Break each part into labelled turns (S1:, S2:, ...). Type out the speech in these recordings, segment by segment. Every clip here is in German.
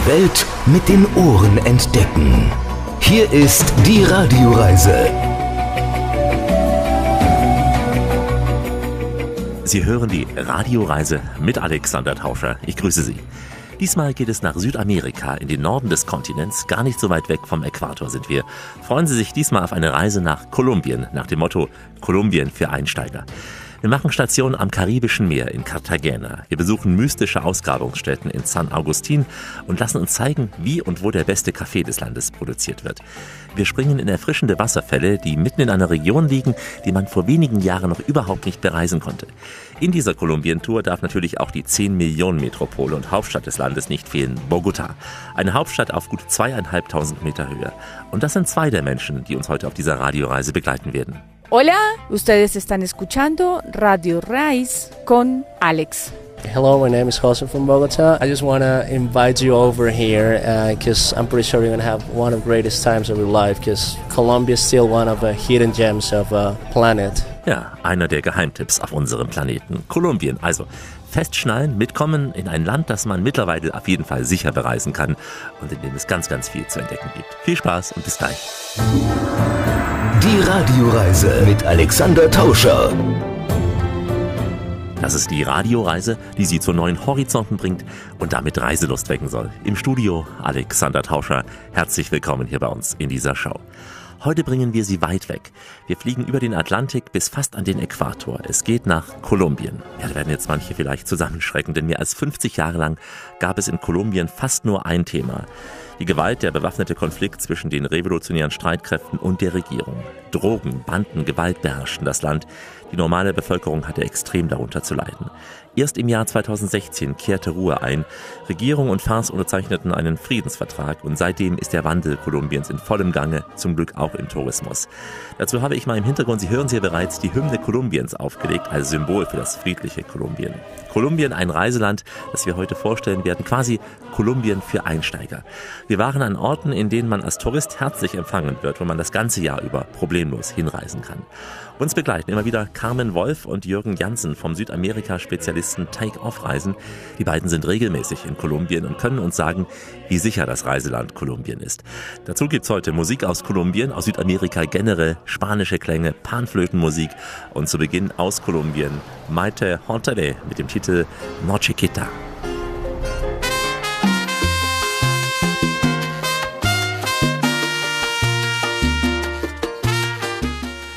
S1: Die Welt mit den Ohren entdecken. Hier ist die Radioreise.
S2: Sie hören die Radioreise mit Alexander Tauscher. Ich grüße Sie. Diesmal geht es nach Südamerika, in den Norden des Kontinents, gar nicht so weit weg vom Äquator sind wir. Freuen Sie sich diesmal auf eine Reise nach Kolumbien, nach dem Motto Kolumbien für Einsteiger. Wir machen Station am Karibischen Meer in Cartagena. Wir besuchen mystische Ausgrabungsstätten in San Agustin und lassen uns zeigen, wie und wo der beste Kaffee des Landes produziert wird. Wir springen in erfrischende Wasserfälle, die mitten in einer Region liegen, die man vor wenigen Jahren noch überhaupt nicht bereisen konnte. In dieser Kolumbien-Tour darf natürlich auch die 10 Millionen Metropole und Hauptstadt des Landes nicht fehlen, Bogota. Eine Hauptstadt auf gut zweieinhalbtausend Meter Höhe. Und das sind zwei der Menschen, die uns heute auf dieser Radioreise begleiten werden.
S3: Hola, ustedes están escuchando Radio Rise con Alex.
S4: Hello, my name is Jose from Bogota. I just want to invite you over here because uh, I'm pretty sure you're going to have one of the greatest times of your life because Colombia is still one of the hidden gems of a planet.
S2: Ja, einer der Geheimtipps auf unserem Planeten. Kolumbien. Also festschnallen, mitkommen in ein Land, das man mittlerweile auf jeden Fall sicher bereisen kann und in dem es ganz, ganz viel zu entdecken gibt. Viel Spaß und bis gleich.
S1: Die Radioreise mit Alexander Tauscher.
S2: Das ist die Radioreise, die Sie zu neuen Horizonten bringt und damit Reiselust wecken soll. Im Studio Alexander Tauscher. Herzlich willkommen hier bei uns in dieser Show. Heute bringen wir Sie weit weg. Wir fliegen über den Atlantik bis fast an den Äquator. Es geht nach Kolumbien. Ja, da werden jetzt manche vielleicht zusammenschrecken, denn mehr als 50 Jahre lang gab es in Kolumbien fast nur ein Thema. Die Gewalt, der bewaffnete Konflikt zwischen den revolutionären Streitkräften und der Regierung. Drogen, Banden, Gewalt beherrschten das Land. Die normale Bevölkerung hatte extrem darunter zu leiden. Erst im Jahr 2016 kehrte Ruhe ein. Regierung und FARC unterzeichneten einen Friedensvertrag und seitdem ist der Wandel Kolumbiens in vollem Gange, zum Glück auch im Tourismus. Dazu habe ich mal im Hintergrund, Sie hören sie bereits, die Hymne Kolumbiens aufgelegt als Symbol für das friedliche Kolumbien. Kolumbien, ein Reiseland, das wir heute vorstellen werden, quasi Kolumbien für Einsteiger. Wir waren an Orten, in denen man als Tourist herzlich empfangen wird, wo man das ganze Jahr über problemlos hinreisen kann. Uns begleiten immer wieder Carmen Wolf und Jürgen Jansen vom Südamerika-Spezialisten Take-Off-Reisen. Die beiden sind regelmäßig in Kolumbien und können uns sagen, wie sicher das Reiseland Kolumbien ist. Dazu gibt's heute Musik aus Kolumbien, aus Südamerika generell, spanische Klänge, Panflötenmusik und zu Beginn aus Kolumbien Maite Hontere mit dem Titel Nochiquita.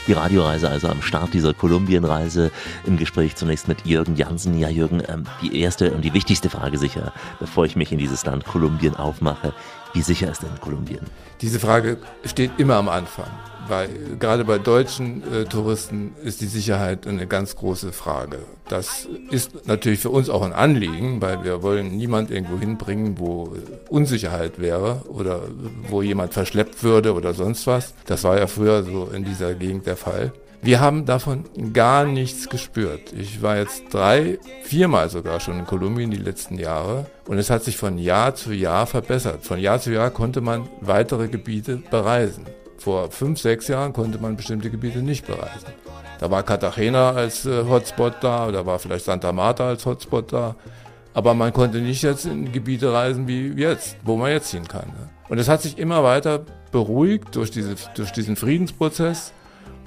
S2: Die Radioreise, also am Start dieser Kolumbienreise im Gespräch zunächst mit Jürgen Jansen. Ja, Jürgen, ähm, die erste und die wichtigste Frage sicher, bevor ich mich in dieses Land Kolumbien aufmache. Wie sicher ist denn Kolumbien?
S5: Diese Frage steht immer am Anfang weil gerade bei deutschen äh, Touristen ist die Sicherheit eine ganz große Frage. Das ist natürlich für uns auch ein Anliegen, weil wir wollen niemand irgendwo hinbringen, wo Unsicherheit wäre oder wo jemand verschleppt würde oder sonst was. Das war ja früher so in dieser Gegend der Fall. Wir haben davon gar nichts gespürt. Ich war jetzt drei, viermal sogar schon in Kolumbien die letzten Jahre und es hat sich von Jahr zu Jahr verbessert. Von Jahr zu Jahr konnte man weitere Gebiete bereisen. Vor fünf, sechs Jahren konnte man bestimmte Gebiete nicht bereisen. Da war Cartagena als äh, Hotspot da, da war vielleicht Santa Marta als Hotspot da. Aber man konnte nicht jetzt in Gebiete reisen wie jetzt, wo man jetzt hin kann. Ne? Und es hat sich immer weiter beruhigt durch, diese, durch diesen Friedensprozess.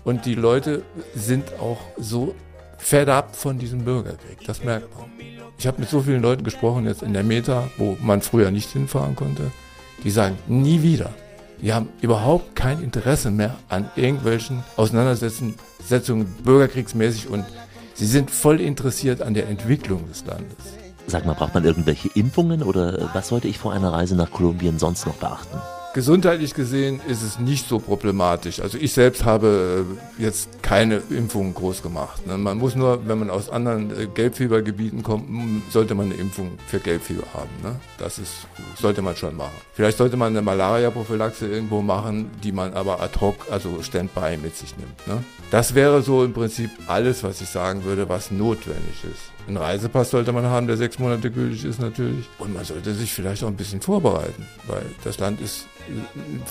S5: Und die Leute sind auch so fed up von diesem Bürgerkrieg. Das merkt man. Ich habe mit so vielen Leuten gesprochen jetzt in der Meta, wo man früher nicht hinfahren konnte. Die sagen, nie wieder. Die haben überhaupt kein Interesse mehr an irgendwelchen Auseinandersetzungen bürgerkriegsmäßig und sie sind voll interessiert an der Entwicklung des Landes.
S2: Sag mal, braucht man irgendwelche Impfungen oder was sollte ich vor einer Reise nach Kolumbien sonst noch beachten?
S5: Gesundheitlich gesehen ist es nicht so problematisch. Also ich selbst habe äh, jetzt keine Impfung groß gemacht. Ne? Man muss nur, wenn man aus anderen äh, Gelbfiebergebieten kommt, sollte man eine Impfung für Gelbfieber haben. Ne? Das ist, sollte man schon machen. Vielleicht sollte man eine Malaria-Prophylaxe irgendwo machen, die man aber ad hoc, also Standby mit sich nimmt. Ne? Das wäre so im Prinzip alles, was ich sagen würde, was notwendig ist. Einen Reisepass sollte man haben, der sechs Monate gültig ist natürlich. Und man sollte sich vielleicht auch ein bisschen vorbereiten, weil das Land ist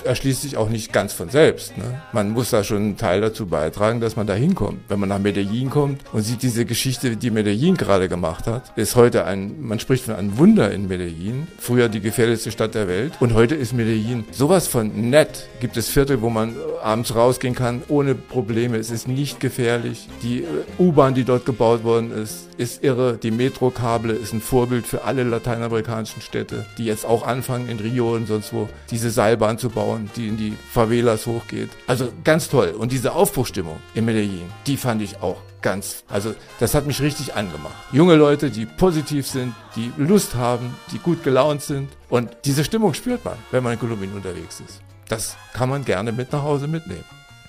S5: erschließt sich auch nicht ganz von selbst. Ne? Man muss da schon einen Teil dazu beitragen, dass man da hinkommt. Wenn man nach Medellin kommt und sieht diese Geschichte, die Medellin gerade gemacht hat, ist heute ein, man spricht von einem Wunder in Medellin. Früher die gefährlichste Stadt der Welt. Und heute ist Medellin sowas von nett. Gibt es Viertel, wo man abends rausgehen kann, ohne Probleme. Es ist nicht gefährlich. Die äh, U-Bahn, die dort gebaut worden ist, ist irre. Die Metrokable ist ein Vorbild für alle lateinamerikanischen Städte, die jetzt auch anfangen in Rio und sonst wo, diese Seilbahn zu bauen, die in die Favelas hochgeht. Also ganz toll. Und diese Aufbruchstimmung in Medellin, die fand ich auch ganz, also das hat mich richtig angemacht. Junge Leute, die positiv sind, die Lust haben, die gut gelaunt sind. Und diese Stimmung spürt man, wenn man in Kolumbien unterwegs ist. Das kann man gerne mit nach Hause mitnehmen.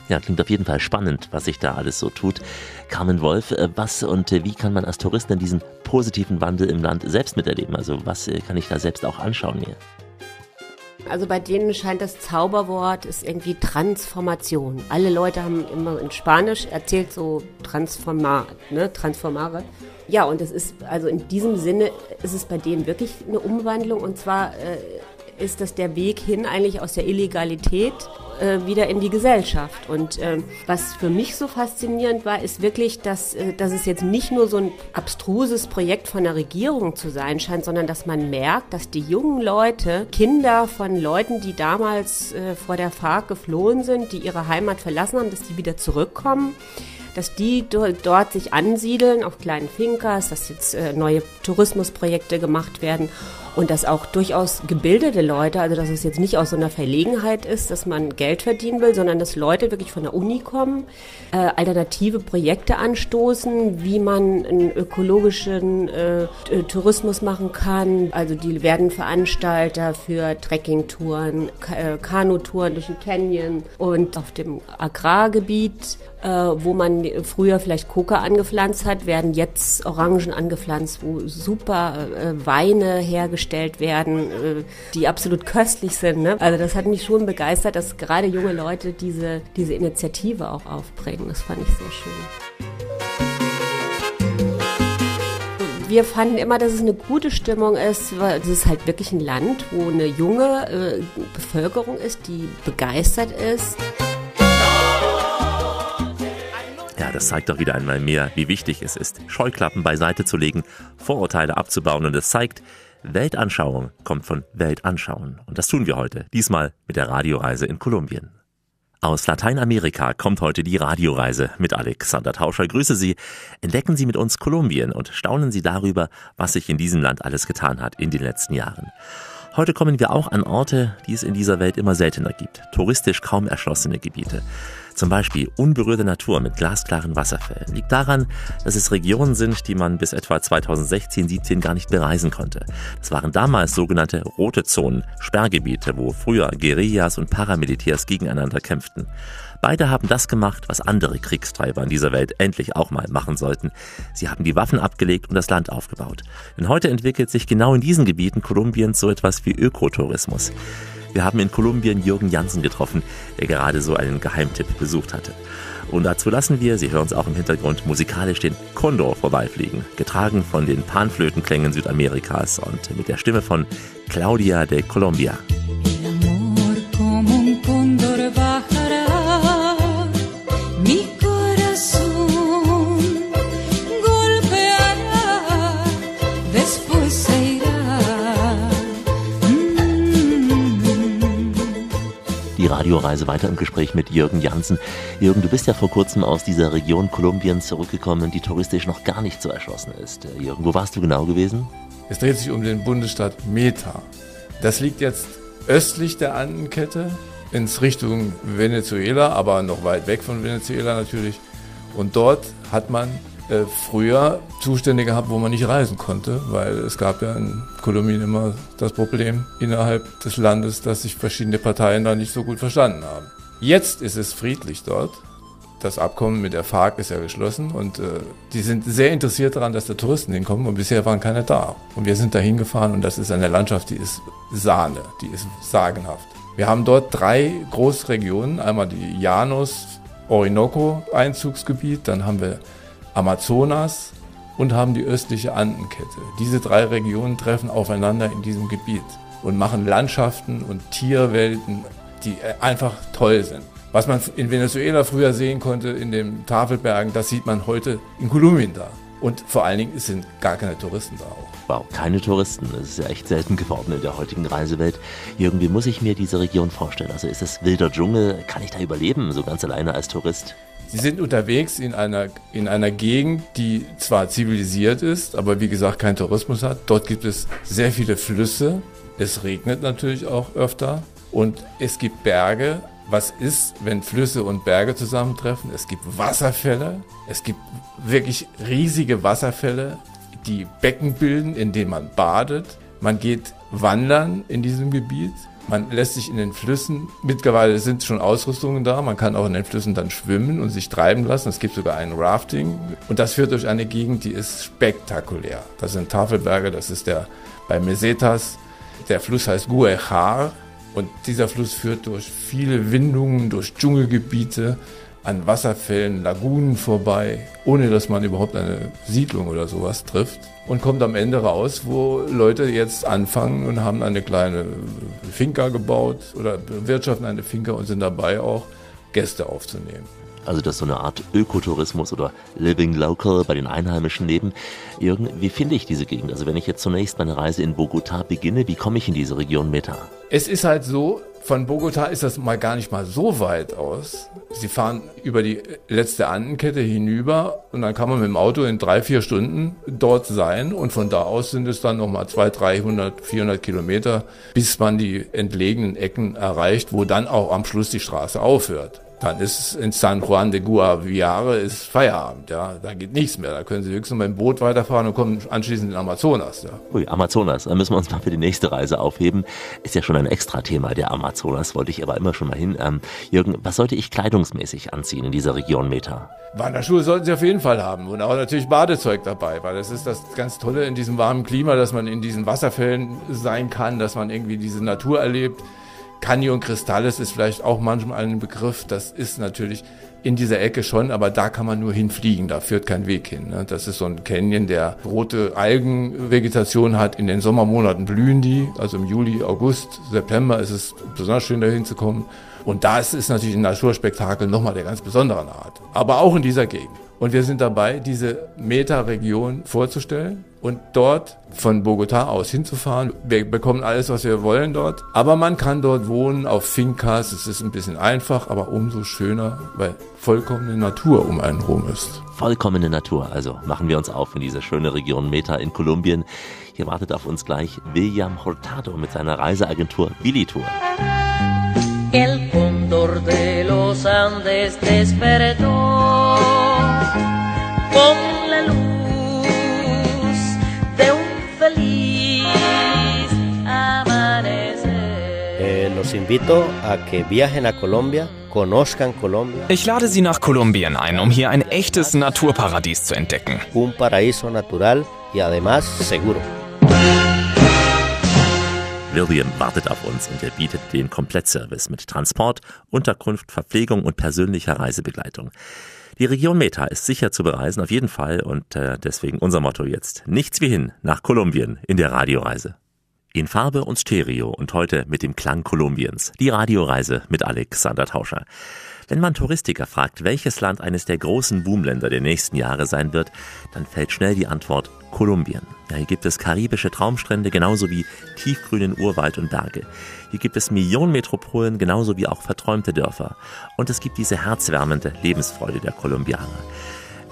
S2: Ja, klingt auf jeden Fall spannend, was sich da alles so tut. Carmen Wolf, äh, was und äh, wie kann man als Tourist denn diesen positiven Wandel im Land selbst miterleben? Also was äh, kann ich da selbst auch anschauen hier?
S6: Also bei denen scheint das Zauberwort ist irgendwie Transformation. Alle Leute haben immer in Spanisch erzählt so Transformat, ne, Transformare. Ja, und es ist, also in diesem Sinne ist es bei denen wirklich eine Umwandlung und zwar äh, ist das der Weg hin eigentlich aus der Illegalität äh, wieder in die Gesellschaft. Und äh, was für mich so faszinierend war, ist wirklich, dass, äh, dass es jetzt nicht nur so ein abstruses Projekt von der Regierung zu sein scheint, sondern dass man merkt, dass die jungen Leute, Kinder von Leuten, die damals äh, vor der FARC geflohen sind, die ihre Heimat verlassen haben, dass die wieder zurückkommen dass die dort sich ansiedeln auf kleinen Finkers, dass jetzt äh, neue Tourismusprojekte gemacht werden und dass auch durchaus gebildete Leute, also dass es jetzt nicht aus so einer Verlegenheit ist, dass man Geld verdienen will, sondern dass Leute wirklich von der Uni kommen, äh, alternative Projekte anstoßen, wie man einen ökologischen äh, Tourismus machen kann. Also die werden Veranstalter für Trekkingtouren, äh, Kanutouren durch den Canyon und auf dem Agrargebiet äh, wo man früher vielleicht Coca angepflanzt hat, werden jetzt Orangen angepflanzt, wo super äh, Weine hergestellt werden, äh, die absolut köstlich sind. Ne? Also das hat mich schon begeistert, dass gerade junge Leute diese, diese Initiative auch aufbringen. Das fand ich sehr schön. wir fanden immer, dass es eine gute Stimmung ist, weil es ist halt wirklich ein Land, wo eine junge äh, Bevölkerung ist, die begeistert ist.
S2: Das zeigt doch wieder einmal mehr, wie wichtig es ist, Scheuklappen beiseite zu legen, Vorurteile abzubauen und es zeigt, Weltanschauung kommt von Weltanschauen. Und das tun wir heute, diesmal mit der Radioreise in Kolumbien. Aus Lateinamerika kommt heute die Radioreise mit Alexander Tauscher. Grüße Sie. Entdecken Sie mit uns Kolumbien und staunen Sie darüber, was sich in diesem Land alles getan hat in den letzten Jahren. Heute kommen wir auch an Orte, die es in dieser Welt immer seltener gibt. Touristisch kaum erschlossene Gebiete. Zum Beispiel unberührte Natur mit glasklaren Wasserfällen liegt daran, dass es Regionen sind, die man bis etwa 2016, 17 gar nicht bereisen konnte. Das waren damals sogenannte rote Zonen, Sperrgebiete, wo früher Guerillas und Paramilitärs gegeneinander kämpften. Beide haben das gemacht, was andere Kriegstreiber in dieser Welt endlich auch mal machen sollten. Sie haben die Waffen abgelegt und das Land aufgebaut. Denn heute entwickelt sich genau in diesen Gebieten Kolumbiens so etwas wie Ökotourismus. Wir haben in Kolumbien Jürgen Jansen getroffen, der gerade so einen Geheimtipp besucht hatte. Und dazu lassen wir, Sie hören es auch im Hintergrund, musikalisch den Condor vorbeifliegen, getragen von den Panflötenklängen Südamerikas und mit der Stimme von Claudia de Colombia. Die Radioreise weiter im Gespräch mit Jürgen Jansen. Jürgen, du bist ja vor kurzem aus dieser Region Kolumbiens zurückgekommen, die touristisch noch gar nicht so erschlossen ist. Äh, Jürgen, wo warst du genau gewesen?
S5: Es dreht sich um den Bundesstaat Meta. Das liegt jetzt östlich der Andenkette ins Richtung Venezuela, aber noch weit weg von Venezuela natürlich. Und dort hat man äh, früher Zustände gehabt, wo man nicht reisen konnte, weil es gab ja in Kolumbien immer das Problem innerhalb des Landes, dass sich verschiedene Parteien da nicht so gut verstanden haben. Jetzt ist es friedlich dort. Das Abkommen mit der FARC ist ja geschlossen und äh, die sind sehr interessiert daran, dass da Touristen hinkommen und bisher waren keine da. Und wir sind da hingefahren und das ist eine Landschaft, die ist Sahne, die ist sagenhaft. Wir haben dort drei Großregionen, einmal die Janus Orinoco Einzugsgebiet, dann haben wir Amazonas und haben die östliche Andenkette. Diese drei Regionen treffen aufeinander in diesem Gebiet und machen Landschaften und Tierwelten, die einfach toll sind. Was man in Venezuela früher sehen konnte in den Tafelbergen, das sieht man heute in Kolumbien da. Und vor allen Dingen sind gar keine Touristen da auch.
S2: Wow, keine Touristen. Das ist ja echt selten geworden in der heutigen Reisewelt. Irgendwie muss ich mir diese Region vorstellen? Also ist das wilder Dschungel? Kann ich da überleben, so ganz alleine als Tourist?
S5: Sie sind unterwegs in einer, in einer Gegend, die zwar zivilisiert ist, aber wie gesagt keinen Tourismus hat. Dort gibt es sehr viele Flüsse. Es regnet natürlich auch öfter. Und es gibt Berge, was ist, wenn Flüsse und Berge zusammentreffen. Es gibt Wasserfälle, es gibt wirklich riesige Wasserfälle, die Becken bilden, in denen man badet. Man geht wandern in diesem Gebiet. Man lässt sich in den Flüssen, mittlerweile sind schon Ausrüstungen da, man kann auch in den Flüssen dann schwimmen und sich treiben lassen. Es gibt sogar ein Rafting. Und das führt durch eine Gegend, die ist spektakulär. Das sind Tafelberge, das ist der bei Mesetas. Der Fluss heißt Guejar und dieser Fluss führt durch viele Windungen, durch Dschungelgebiete, an Wasserfällen, Lagunen vorbei, ohne dass man überhaupt eine Siedlung oder sowas trifft. Und kommt am Ende raus, wo Leute jetzt anfangen und haben eine kleine Finca gebaut oder bewirtschaften eine Finca und sind dabei auch Gäste aufzunehmen.
S2: Also das ist so eine Art Ökotourismus oder Living Local bei den Einheimischen leben. Jürgen, wie finde ich diese Gegend? Also wenn ich jetzt zunächst meine Reise in Bogotá beginne, wie komme ich in diese Region Meta?
S5: Es ist halt so, von Bogota ist das mal gar nicht mal so weit aus. Sie fahren über die letzte Andenkette hinüber und dann kann man mit dem Auto in drei, vier Stunden dort sein und von da aus sind es dann nochmal 200, 300, 400 Kilometer, bis man die entlegenen Ecken erreicht, wo dann auch am Schluss die Straße aufhört dann ist in San Juan de Guaviare ist Feierabend, ja. Da geht nichts mehr. Da können Sie höchstens mit dem Boot weiterfahren und kommen anschließend in Amazonas, ja.
S2: Ui, Amazonas, da müssen wir uns mal für die nächste Reise aufheben. Ist ja schon ein extra Thema, der Amazonas, wollte ich aber immer schon mal hin. Ähm, Jürgen, was sollte ich kleidungsmäßig anziehen in dieser Region Meta?
S5: Wanderschuhe sollten Sie auf jeden Fall haben und auch natürlich Badezeug dabei, weil das ist das ganz Tolle in diesem warmen Klima, dass man in diesen Wasserfällen sein kann, dass man irgendwie diese Natur erlebt. Canyon Cristales ist vielleicht auch manchmal ein Begriff. Das ist natürlich in dieser Ecke schon, aber da kann man nur hinfliegen, da führt kein Weg hin. Ne? Das ist so ein Canyon, der rote Algenvegetation hat. In den Sommermonaten blühen die, also im Juli, August, September ist es besonders schön, da hinzukommen. Und da ist natürlich ein Naturspektakel nochmal der ganz besonderen Art. Aber auch in dieser Gegend. Und wir sind dabei, diese Meta-Region vorzustellen und dort von Bogota aus hinzufahren. Wir bekommen alles, was wir wollen dort. Aber man kann dort wohnen auf Fincas. Es ist ein bisschen einfach, aber umso schöner, weil vollkommene Natur um einen rum ist.
S2: Vollkommene Natur. Also machen wir uns auf in diese schöne Region Meta in Kolumbien. Hier wartet auf uns gleich William Hurtado mit seiner Reiseagentur Willi Tour. El cóndor de los Andes despertó
S4: los invito a que viajen a Colombia, conozcan Colombia.
S7: Ich lade Sie nach Kolumbien ein, um hier ein echtes Naturparadies zu entdecken.
S4: Un paraíso natural y además seguro.
S2: William wartet auf uns und er bietet den Komplettservice mit Transport, Unterkunft, Verpflegung und persönlicher Reisebegleitung. Die Region Meta ist sicher zu bereisen, auf jeden Fall, und äh, deswegen unser Motto jetzt. Nichts wie hin nach Kolumbien in der Radioreise. In Farbe und Stereo und heute mit dem Klang Kolumbiens. Die Radioreise mit Alexander Tauscher. Wenn man Touristiker fragt, welches Land eines der großen Boomländer der nächsten Jahre sein wird, dann fällt schnell die Antwort Kolumbien. Ja, hier gibt es karibische Traumstrände genauso wie tiefgrünen Urwald und Berge. Hier gibt es Millionenmetropolen genauso wie auch verträumte Dörfer. Und es gibt diese herzwärmende Lebensfreude der Kolumbianer.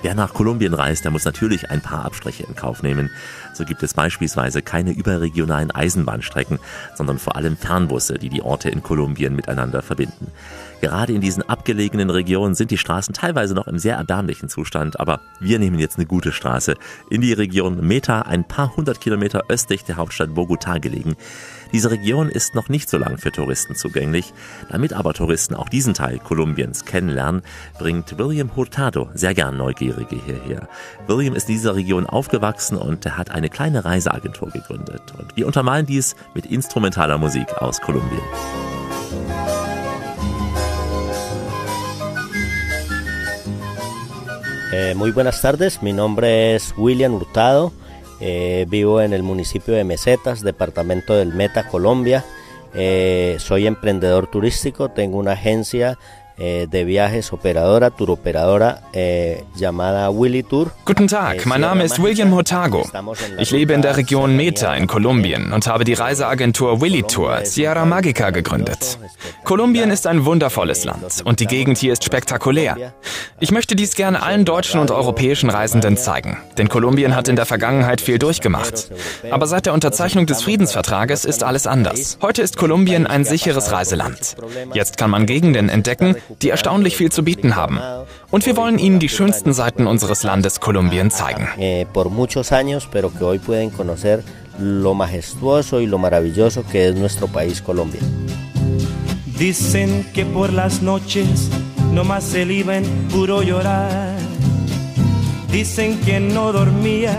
S2: Wer nach Kolumbien reist, der muss natürlich ein paar Abstriche in Kauf nehmen. So gibt es beispielsweise keine überregionalen Eisenbahnstrecken, sondern vor allem Fernbusse, die die Orte in Kolumbien miteinander verbinden. Gerade in diesen abgelegenen Regionen sind die Straßen teilweise noch im sehr erbärmlichen Zustand, aber wir nehmen jetzt eine gute Straße in die Region Meta, ein paar hundert Kilometer östlich der Hauptstadt Bogotá gelegen. Diese Region ist noch nicht so lang für Touristen zugänglich. Damit aber Touristen auch diesen Teil Kolumbiens kennenlernen, bringt William Hurtado sehr gern Neugierige hierher. William ist in dieser Region aufgewachsen und er hat eine kleine Reiseagentur gegründet. Und wir untermalen dies mit instrumentaler Musik aus Kolumbien.
S8: Eh, muy buenas tardes, mi nombre es William Hurtado, eh, vivo en el municipio de Mesetas, departamento del Meta, Colombia. Eh, soy emprendedor turístico, tengo una agencia eh, de viajes operadora, turoperadora eh, llamada Willy Tour.
S7: Guten Tag, mein Name ist William Hurtago. Ich lebe in der Region Meta in Kolumbien und habe die Reiseagentur Willy Tour Sierra Magica gegründet. Kolumbien ist ein wundervolles Land und die Gegend hier ist spektakulär. Ich möchte dies gerne allen deutschen und europäischen Reisenden zeigen, denn Kolumbien hat in der Vergangenheit viel durchgemacht. Aber seit der Unterzeichnung des Friedensvertrages ist alles anders. Heute ist Kolumbien ein sicheres Reiseland. Jetzt kann man Gegenden entdecken, die erstaunlich viel zu bieten haben. Und wir wollen Ihnen die schönsten Seiten unseres Landes Kolumbien zeigen.
S8: Eh, por muchos años, pero que hoy pueden conocer lo majestuoso y lo maravilloso que es nuestro país Colombia.
S9: Dicen que por las noches no más se iba en puro llorar. Dicen que no dormía,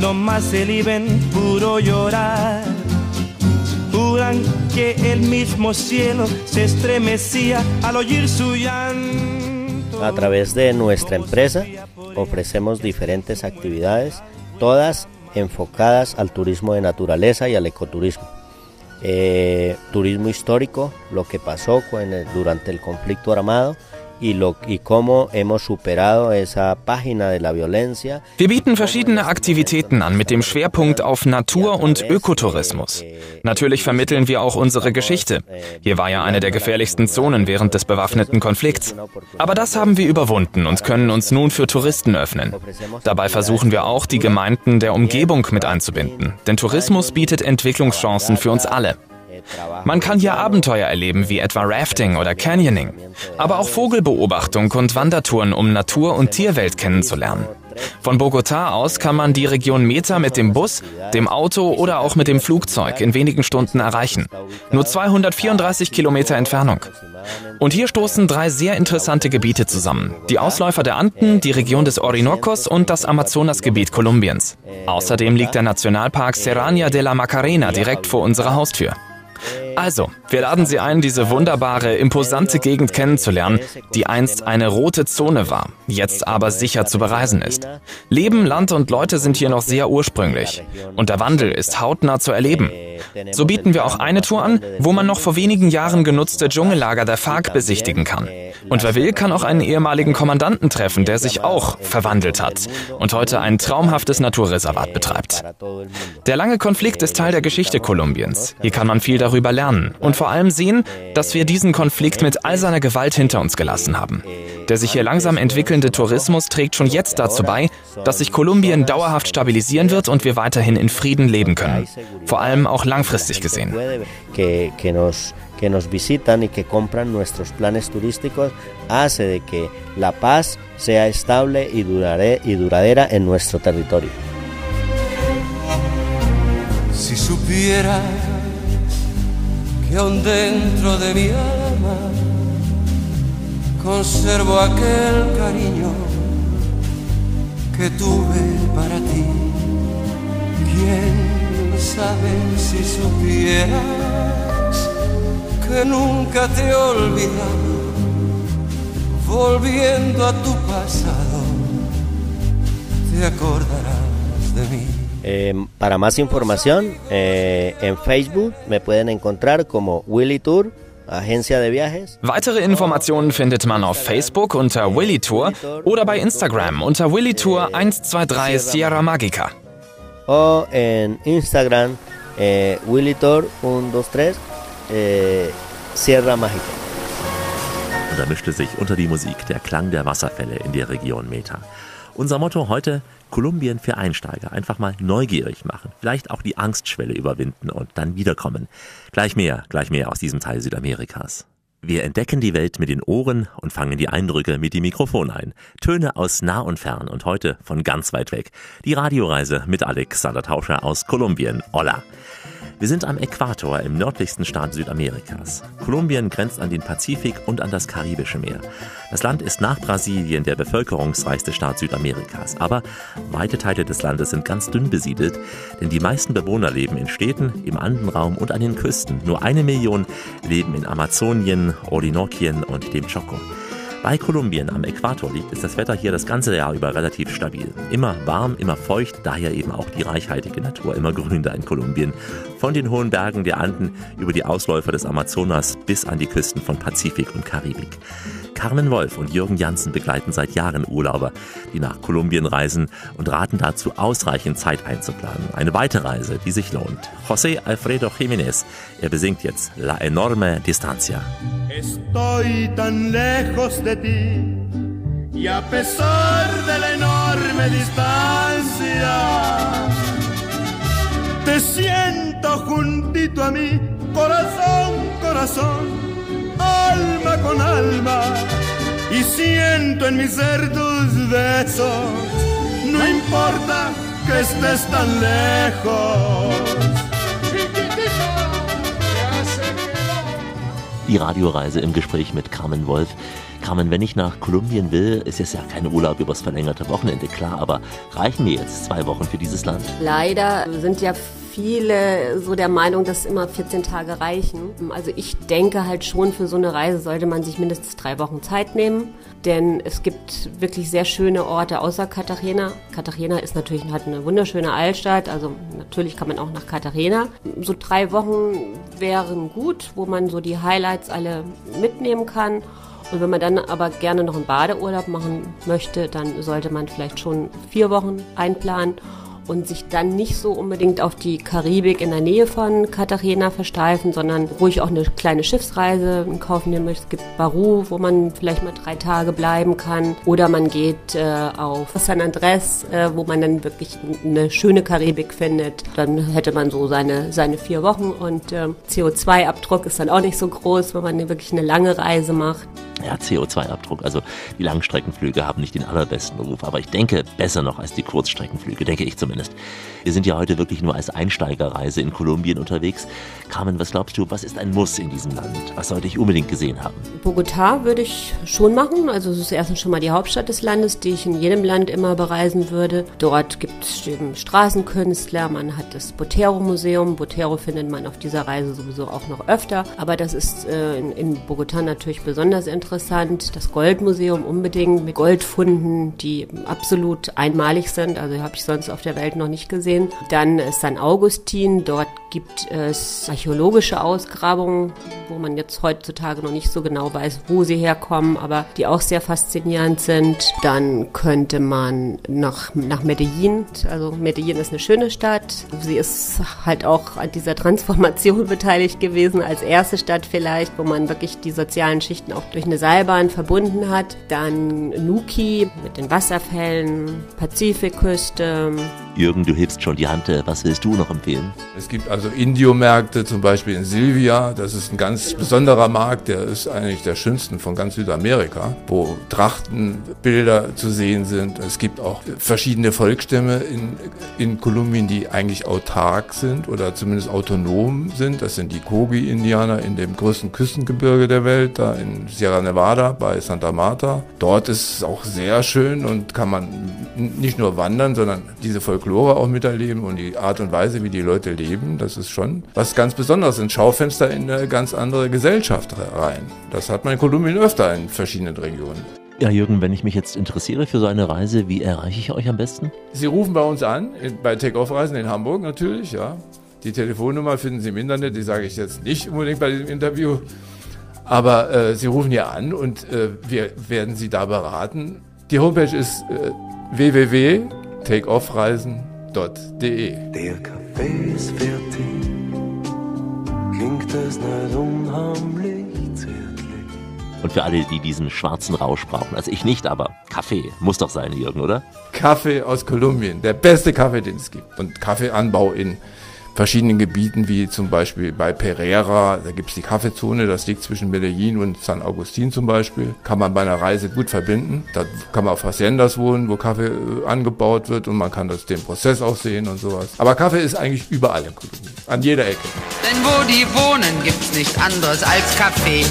S9: no más se iba en puro llorar. Juran que el mismo cielo se estremecía al oír su llanto.
S8: A través de nuestra empresa ofrecemos diferentes actividades, todas enfocadas al turismo de naturaleza y al ecoturismo. Eh, turismo histórico, lo que pasó durante el conflicto armado y, lo, y cómo hemos superado esa página de la violencia.
S7: Wir bieten verschiedene Aktivitäten an mit dem Schwerpunkt auf Natur- und Ökotourismus. Natürlich vermitteln wir auch unsere Geschichte. Hier war ja eine der gefährlichsten Zonen während des bewaffneten Konflikts. Aber das haben wir überwunden und können uns nun für Touristen öffnen. Dabei versuchen wir auch, die Gemeinden der Umgebung mit einzubinden. Denn Tourismus bietet Entwicklungschancen für uns alle. Man kann hier Abenteuer erleben wie etwa Rafting oder Canyoning, aber auch Vogelbeobachtung und Wandertouren, um Natur- und Tierwelt kennenzulernen. Von Bogotá aus kann man die Region Meta mit dem Bus, dem Auto oder auch mit dem Flugzeug in wenigen Stunden erreichen. Nur 234 Kilometer Entfernung. Und hier stoßen drei sehr interessante Gebiete zusammen. Die Ausläufer der Anden, die Region des Orinoco's und das Amazonasgebiet Kolumbiens. Außerdem liegt der Nationalpark Serrania de la Macarena direkt vor unserer Haustür. Also, wir laden Sie ein, diese wunderbare, imposante Gegend kennenzulernen, die einst eine rote Zone war, jetzt aber sicher zu bereisen ist. Leben, Land und Leute sind hier noch sehr ursprünglich. Und der Wandel ist hautnah zu erleben. So bieten wir auch eine Tour an, wo man noch vor wenigen Jahren genutzte Dschungellager der FARC besichtigen kann. Und wer will, kann auch einen ehemaligen Kommandanten treffen, der sich auch verwandelt hat und heute ein traumhaftes Naturreservat betreibt. Der lange Konflikt ist Teil der Geschichte Kolumbiens. Hier kann man viel darüber lernen und vor allem sehen, dass wir diesen Konflikt mit all seiner Gewalt hinter uns gelassen haben. Der sich hier langsam entwickelnde Tourismus trägt schon jetzt dazu bei, dass sich Kolumbien dauerhaft stabilisieren wird und wir weiterhin in Frieden leben können. Vor allem auch langfristig gesehen.
S8: que nos visitan y que compran nuestros planes turísticos hace de que la paz sea estable y, durare- y duradera en nuestro territorio.
S10: Si supieras que aún dentro de mi alma. Conservo aquel cariño que tuve para ti, quién sabe si supieras que nunca te he olvidado, volviendo a tu pasado, te acordarás de mí.
S8: Eh, para más información, eh, en Facebook me pueden encontrar como Willy Tour, agencia de viajes.
S7: Weitere Informationen findet man auf Facebook unter Willy Tour oder bei Instagram unter Willy Tour 123 Sierra Magica.
S8: o en Instagram eh, Willy Tour 123 eh, Sierra Mágica.
S2: Und da mischte sich unter die Musik der Klang der Wasserfälle in der Region Meta. Unser Motto heute, Kolumbien für Einsteiger. Einfach mal neugierig machen. Vielleicht auch die Angstschwelle überwinden und dann wiederkommen. Gleich mehr, gleich mehr aus diesem Teil Südamerikas. Wir entdecken die Welt mit den Ohren und fangen die Eindrücke mit dem Mikrofon ein. Töne aus nah und fern und heute von ganz weit weg. Die Radioreise mit Alexander Tauscher aus Kolumbien. Hola! Wir sind am Äquator im nördlichsten Staat Südamerikas. Kolumbien grenzt an den Pazifik und an das Karibische Meer. Das Land ist nach Brasilien der bevölkerungsreichste Staat Südamerikas. Aber weite Teile des Landes sind ganz dünn besiedelt, denn die meisten Bewohner leben in Städten, im Andenraum und an den Küsten. Nur eine Million leben in Amazonien, Orinoquien und dem Choco. Bei Kolumbien am Äquator liegt, ist das Wetter hier das ganze Jahr über relativ stabil. Immer warm, immer feucht, daher eben auch die reichhaltige Natur, immer grün da in Kolumbien. Von den hohen Bergen der Anden über die Ausläufer des Amazonas bis an die Küsten von Pazifik und Karibik. Carmen Wolf und Jürgen Janssen begleiten seit Jahren Urlauber, die nach Kolumbien reisen und raten dazu, ausreichend Zeit einzuplanen. Eine weite Reise, die sich lohnt. José Alfredo Jiménez, er besingt jetzt La Enorme Distancia.
S11: Estoy tan lejos de ti y a pesar de la enorme distancia, te siento juntito a mí, corazón, corazón alma con alma y siento en mi ser tus besos. No importa que estés tan lejos.
S2: Die Radioreise im Gespräch mit Carmen Wolf. Carmen, wenn ich nach Kolumbien will, ist es ja kein Urlaub übers verlängerte Wochenende, klar, aber reichen mir jetzt zwei Wochen für dieses Land?
S6: Leider sind ja viele so der Meinung, dass immer 14 Tage reichen. Also ich denke halt schon, für so eine Reise sollte man sich mindestens drei Wochen Zeit nehmen, denn es gibt wirklich sehr schöne Orte außer Cartagena. Cartagena ist natürlich hat eine wunderschöne Altstadt, also natürlich kann man auch nach Cartagena. So drei Wochen wären gut, wo man so die Highlights alle mitnehmen kann. Und wenn man dann aber gerne noch einen Badeurlaub machen möchte, dann sollte man vielleicht schon vier Wochen einplanen und sich dann nicht so unbedingt auf die Karibik in der Nähe von Cartagena versteifen, sondern ruhig auch eine kleine Schiffsreise in Kauf nehmen möchte. Es gibt Baru, wo man vielleicht mal drei Tage bleiben kann. Oder man geht äh, auf San Andres, äh, wo man dann wirklich eine schöne Karibik findet. Dann hätte man so seine, seine vier Wochen und äh, CO2-Abdruck ist dann auch nicht so groß, wenn man wirklich eine lange Reise macht
S2: ja, CO2-Abdruck. Also die Langstreckenflüge haben nicht den allerbesten Ruf, aber ich denke besser noch als die Kurzstreckenflüge, denke ich zumindest. Wir sind ja heute wirklich nur als Einsteigerreise in Kolumbien unterwegs. Carmen, was glaubst du, was ist ein Muss in diesem Land? Was sollte ich unbedingt gesehen haben?
S6: Bogotá würde ich schon machen. Also es ist erstens schon mal die Hauptstadt des Landes, die ich in jedem Land immer bereisen würde. Dort gibt es eben Straßenkünstler, man hat das Botero-Museum. Botero findet man auf dieser Reise sowieso auch noch öfter. Aber das ist äh, in, in Bogotá natürlich besonders interessant. Das Goldmuseum unbedingt mit Goldfunden, die absolut einmalig sind. Also habe ich sonst auf der Welt noch nicht gesehen. Dann San Augustin, dort gibt es archäologische Ausgrabungen, wo man jetzt heutzutage noch nicht so genau weiß, wo sie herkommen, aber die auch sehr faszinierend sind. Dann könnte man nach, nach Medellin, also Medellin ist eine schöne Stadt. Sie ist halt auch an dieser Transformation beteiligt gewesen, als erste Stadt vielleicht, wo man wirklich die sozialen Schichten auch durch eine Seilbahn verbunden hat. Dann Nuki mit den Wasserfällen, Pazifikküste.
S2: Jürgen, du hilfst schon die Hand. Was willst du noch empfehlen?
S5: Es gibt also Indio-Märkte, zum Beispiel in Silvia. Das ist ein ganz besonderer Markt. Der ist eigentlich der schönsten von ganz Südamerika, wo Trachtenbilder zu sehen sind. Es gibt auch verschiedene Volksstämme in, in Kolumbien, die eigentlich autark sind oder zumindest autonom sind. Das sind die Kogi-Indianer in dem größten Küstengebirge der Welt, da in Sierra Nevada bei Santa Marta. Dort ist es auch sehr schön und kann man nicht nur wandern, sondern diese Folklore auch miterleben und die Art und Weise, wie die Leute leben. Das ist schon was ganz Besonderes, ein Schaufenster in eine ganz andere Gesellschaft rein. Das hat man in Kolumbien öfter in verschiedenen Regionen.
S2: Ja, Jürgen, wenn ich mich jetzt interessiere für so eine Reise, wie erreiche ich euch am besten?
S5: Sie rufen bei uns an, bei Take-Off-Reisen in Hamburg natürlich, ja. Die Telefonnummer finden Sie im Internet, die sage ich jetzt nicht unbedingt bei diesem Interview. Aber äh, Sie rufen ja an und äh, wir werden Sie da beraten. Die Homepage ist äh, www.takeoffreisen.de.
S10: Ist fertig, klingt das nicht unheimlich zärtlich.
S2: Und für alle, die diesen schwarzen Rausch brauchen, also ich nicht, aber Kaffee muss doch sein, Jürgen, oder?
S5: Kaffee aus Kolumbien, der beste Kaffee, den es gibt. Und Kaffeeanbau in verschiedenen Gebieten, wie zum Beispiel bei Pereira, da gibt es die Kaffeezone, das liegt zwischen Medellin und San Agustin zum Beispiel, kann man bei einer Reise gut verbinden. Da kann man auf Haciendas wohnen, wo Kaffee äh, angebaut wird und man kann das den Prozess auch sehen und sowas. Aber Kaffee ist eigentlich überall in Kolumbien, an jeder Ecke.
S12: Denn wo die wohnen, gibt's nicht anderes als Kaffee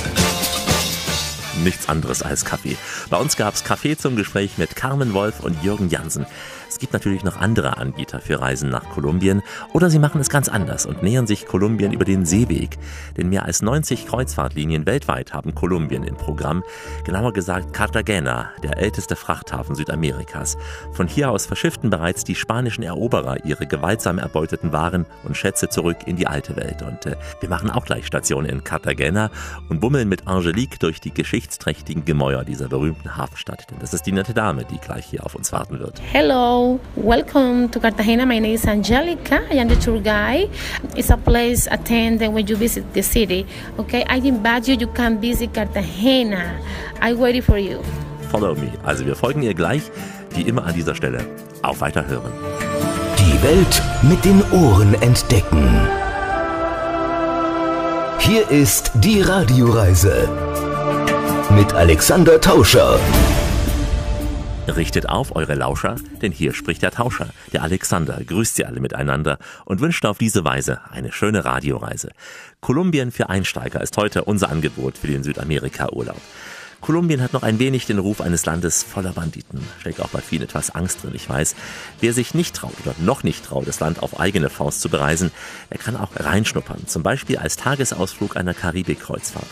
S2: nichts anderes als Kaffee. Bei uns gab es Kaffee zum Gespräch mit Carmen Wolf und Jürgen Jansen. Es gibt natürlich noch andere Anbieter für Reisen nach Kolumbien oder sie machen es ganz anders und nähern sich Kolumbien über den Seeweg. Denn mehr als 90 Kreuzfahrtlinien weltweit haben Kolumbien im Programm. Genauer gesagt Cartagena, der älteste Frachthafen Südamerikas. Von hier aus verschifften bereits die spanischen Eroberer ihre gewaltsam erbeuteten Waren und Schätze zurück in die alte Welt. Und äh, wir machen auch gleich Station in Cartagena und bummeln mit Angelique durch die geschichtsträchtigen Gemäuer dieser berühmten Hafenstadt. Denn das ist die nette Dame, die gleich hier auf uns warten wird.
S12: Hello. Welcome to Cartagena. My name is Angelica. I am the tour guide. It's a place attended when you visit the city. Okay, I invite you. You can visit Cartagena. I waiting for you.
S2: Follow me. Also wir folgen ihr gleich, wie immer an dieser Stelle. Auf Weiterhören.
S1: Die Welt mit den Ohren entdecken. Hier ist die Radioreise mit Alexander Tauscher.
S2: Richtet auf eure Lauscher, denn hier spricht der Tauscher, der Alexander, grüßt sie alle miteinander und wünscht auf diese Weise eine schöne Radioreise. Kolumbien für Einsteiger ist heute unser Angebot für den Südamerika-Urlaub. Kolumbien hat noch ein wenig den Ruf eines Landes voller Banditen. Steckt auch bei vielen etwas Angst drin, ich weiß. Wer sich nicht traut oder noch nicht traut, das Land auf eigene Faust zu bereisen, der kann auch reinschnuppern. Zum Beispiel als Tagesausflug einer Karibik-Kreuzfahrt.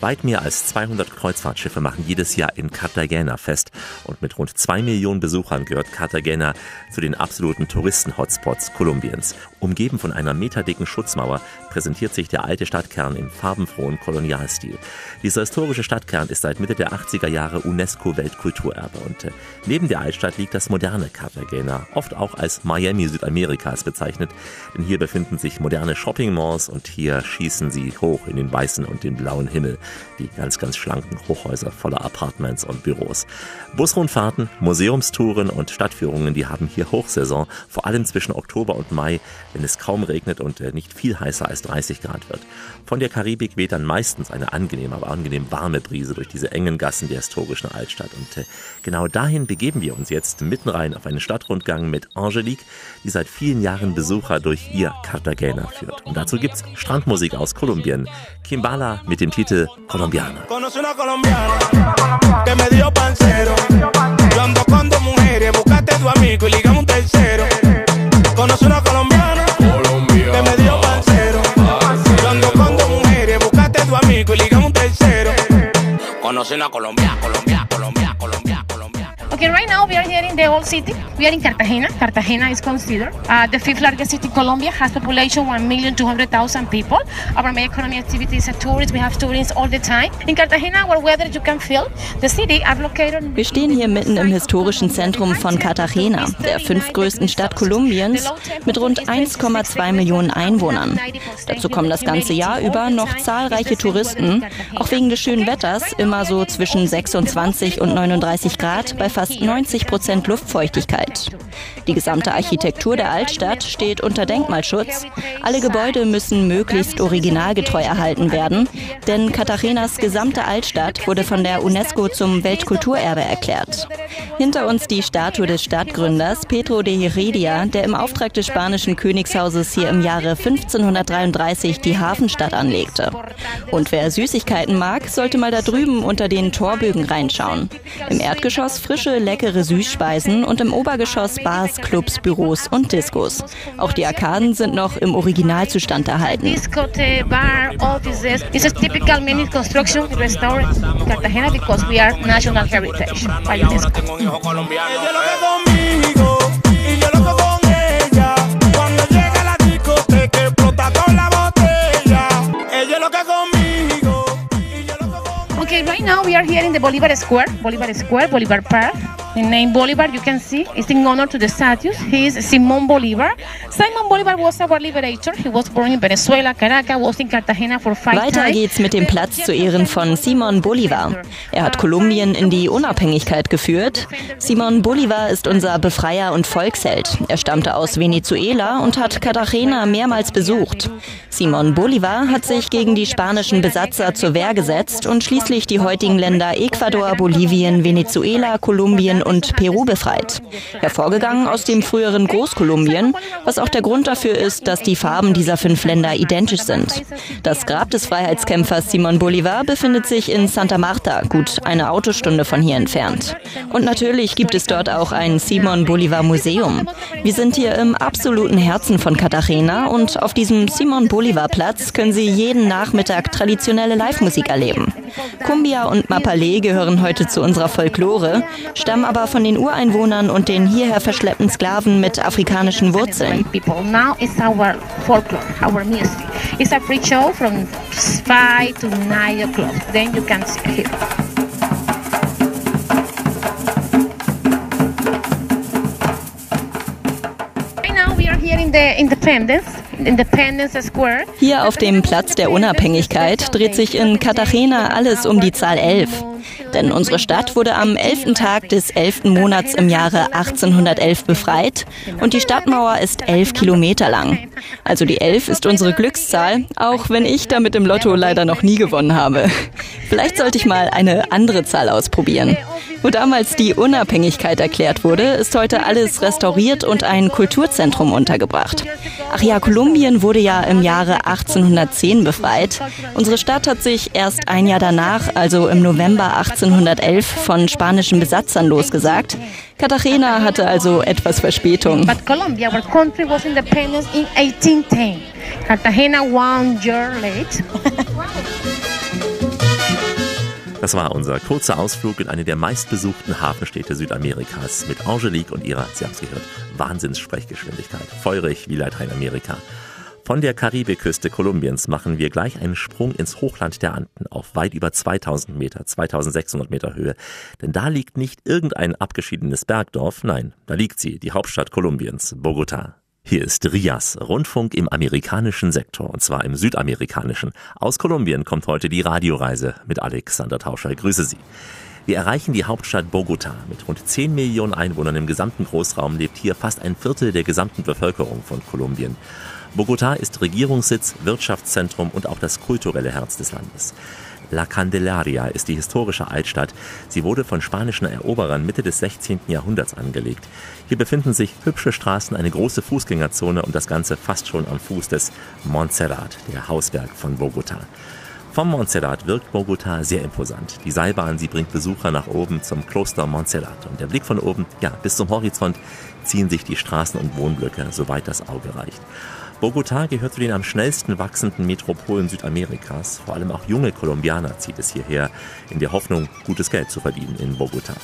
S2: Weit mehr als 200 Kreuzfahrtschiffe machen jedes Jahr in Cartagena fest und mit rund zwei Millionen Besuchern gehört Cartagena zu den absoluten Touristen-Hotspots Kolumbiens. Umgeben von einer meterdicken Schutzmauer präsentiert sich der alte Stadtkern im farbenfrohen Kolonialstil. Dieser historische Stadtkern ist seit Mitte der 80er Jahre UNESCO-Weltkulturerbe und äh, neben der Altstadt liegt das moderne Cartagena, oft auch als Miami Südamerikas bezeichnet, denn hier befinden sich moderne Shopping-Malls und hier schießen sie hoch in den weißen und den blauen Himmel die ganz, ganz schlanken Hochhäuser voller Apartments und Büros. Busrundfahrten, Museumstouren und Stadtführungen, die haben hier Hochsaison, vor allem zwischen Oktober und Mai, wenn es kaum regnet und äh, nicht viel heißer als 30 Grad wird. Von der Karibik weht dann meistens eine angenehme, aber angenehm warme Brise durch diese engen Gassen der historischen Altstadt. Und äh, genau dahin begeben wir uns jetzt mitten rein auf einen Stadtrundgang mit Angelique, die seit vielen Jahren Besucher durch ihr Cartagena führt. Und dazu gibt's Strandmusik aus Kolumbien. Kimbala mit dem Titel Colombiana.
S13: Conoce una Conoce una colombiana, colombiana, colombiana, colombiana, colombiana.
S12: Okay, right now we are here in the old city. We are in Cartagena. Cartagena is considered uh, the fifth largest city in Colombia, has population 1,200,000 people. Our main economic activity is a tourist. We have tourists all the time. In Cartagena, our weather you can feel. The city are located
S14: Wir stehen hier mitten im historischen Zentrum von Cartagena, der fünftgrößten Stadt Kolumbiens, mit rund 1,2 Millionen Einwohnern. Dazu kommen das ganze Jahr über noch zahlreiche Touristen, auch wegen des schönen Wetters, immer so zwischen 26 und 39 Grad bei fast 90 Prozent Luftfeuchtigkeit. Die gesamte Architektur der Altstadt steht unter Denkmalschutz. Alle Gebäude müssen möglichst originalgetreu erhalten werden, denn Cartagenas gesamte Altstadt wurde von der UNESCO zum Weltkulturerbe erklärt. Hinter uns die Statue des Stadtgründers Pedro de Heredia, der im Auftrag des spanischen Königshauses hier im Jahre 1533 die Hafenstadt anlegte. Und wer Süßigkeiten mag, sollte mal da drüben unter den Torbögen reinschauen. Im Erdgeschoss frische, leckere Süßspeisen und im Obergeschoss Bars, Clubs, Büros und Diskos. Auch die Arkaden sind noch im Originalzustand erhalten.
S12: Now we are here in the Bolivar Square, Bolivar Square, Bolivar Park. The name Bolivar, you can see, is in honor to the statues. He is Simon Bolivar. Simon Bolivar was our liberator. He was born in Venezuela, Caracas, was in Cartagena for five
S14: Weiter geht's mit dem Platz zu Ehren von Simon Bolivar. Er hat Kolumbien in die Unabhängigkeit geführt. Simon Bolivar ist unser Befreier und Volksheld. Er stammte aus Venezuela und hat Cartagena mehrmals besucht. Simon Bolivar hat sich gegen die spanischen Besatzer zur Wehr gesetzt und schließlich die heutigen Länder Ecuador, Bolivien, Venezuela, Kolumbien und Peru befreit. Hervorgegangen aus dem früheren Großkolumbien, was auch der Grund dafür ist, dass die Farben dieser fünf Länder identisch sind. Das Grab des Freiheitskämpfers Simon Bolivar befindet sich in Santa Marta, gut eine Autostunde von hier entfernt. Und natürlich gibt es dort auch ein Simon Bolivar Museum. Wir sind hier im absoluten Herzen von Cartagena und auf diesem Simon Bolivar Platz können Sie jeden Nachmittag traditionelle Live-Musik erleben. Cumbia und Mapalé gehören heute zu unserer Folklore, stammen aber von den Ureinwohnern und den hierher verschleppten Sklaven mit afrikanischen Wurzeln.
S12: Now it's our folklore, our music. It's a free show from 5 to 9 o'clock. Then you can see it. Right now we are here in the Independence. Independence Square.
S14: Hier auf dem Platz der Unabhängigkeit dreht sich in Cartagena alles um die Zahl 11. Denn unsere Stadt wurde am 11. Tag des 11. Monats im Jahre 1811 befreit und die Stadtmauer ist 11 Kilometer lang. Also die 11 ist unsere Glückszahl, auch wenn ich damit im Lotto leider noch nie gewonnen habe. Vielleicht sollte ich mal eine andere Zahl ausprobieren. Wo damals die Unabhängigkeit erklärt wurde, ist heute alles restauriert und ein Kulturzentrum untergebracht. Ach ja, Kolumbien wurde ja im Jahre 1810 befreit. Unsere Stadt hat sich erst ein Jahr danach, also im November 1811, von spanischen Besatzern losgesagt. Cartagena hatte also etwas Verspätung.
S12: But Colombia, our country was independent in 1810. Cartagena one year late.
S2: Das war unser kurzer Ausflug in eine der meistbesuchten Hafenstädte Südamerikas mit Angelique und ihrer, Sie haben es gehört, Wahnsinnssprechgeschwindigkeit. Feurig wie Lateinamerika. Von der Karibikküste Kolumbiens machen wir gleich einen Sprung ins Hochland der Anden auf weit über 2000 Meter, 2600 Meter Höhe. Denn da liegt nicht irgendein abgeschiedenes Bergdorf, nein, da liegt sie, die Hauptstadt Kolumbiens, Bogota. Hier ist Rias, Rundfunk im amerikanischen Sektor, und zwar im südamerikanischen. Aus Kolumbien kommt heute die Radioreise mit Alexander Tauscher. Ich grüße Sie. Wir erreichen die Hauptstadt Bogota. Mit rund 10 Millionen Einwohnern im gesamten Großraum lebt hier fast ein Viertel der gesamten Bevölkerung von Kolumbien. Bogota ist Regierungssitz, Wirtschaftszentrum und auch das kulturelle Herz des Landes. La Candelaria ist die historische Altstadt. Sie wurde von spanischen Eroberern Mitte des 16. Jahrhunderts angelegt. Hier befinden sich hübsche Straßen, eine große Fußgängerzone und das Ganze fast schon am Fuß des Montserrat, der Hausberg von Bogota. Vom Montserrat wirkt Bogota sehr imposant. Die Seilbahn, sie bringt Besucher nach oben zum Kloster Montserrat. Und der Blick von oben, ja, bis zum Horizont ziehen sich die Straßen und Wohnblöcke, soweit das Auge reicht. Bogota gehört zu den am schnellsten wachsenden Metropolen Südamerikas. Vor allem auch junge Kolumbianer zieht es hierher, in der Hoffnung, gutes Geld zu verdienen in Bogota.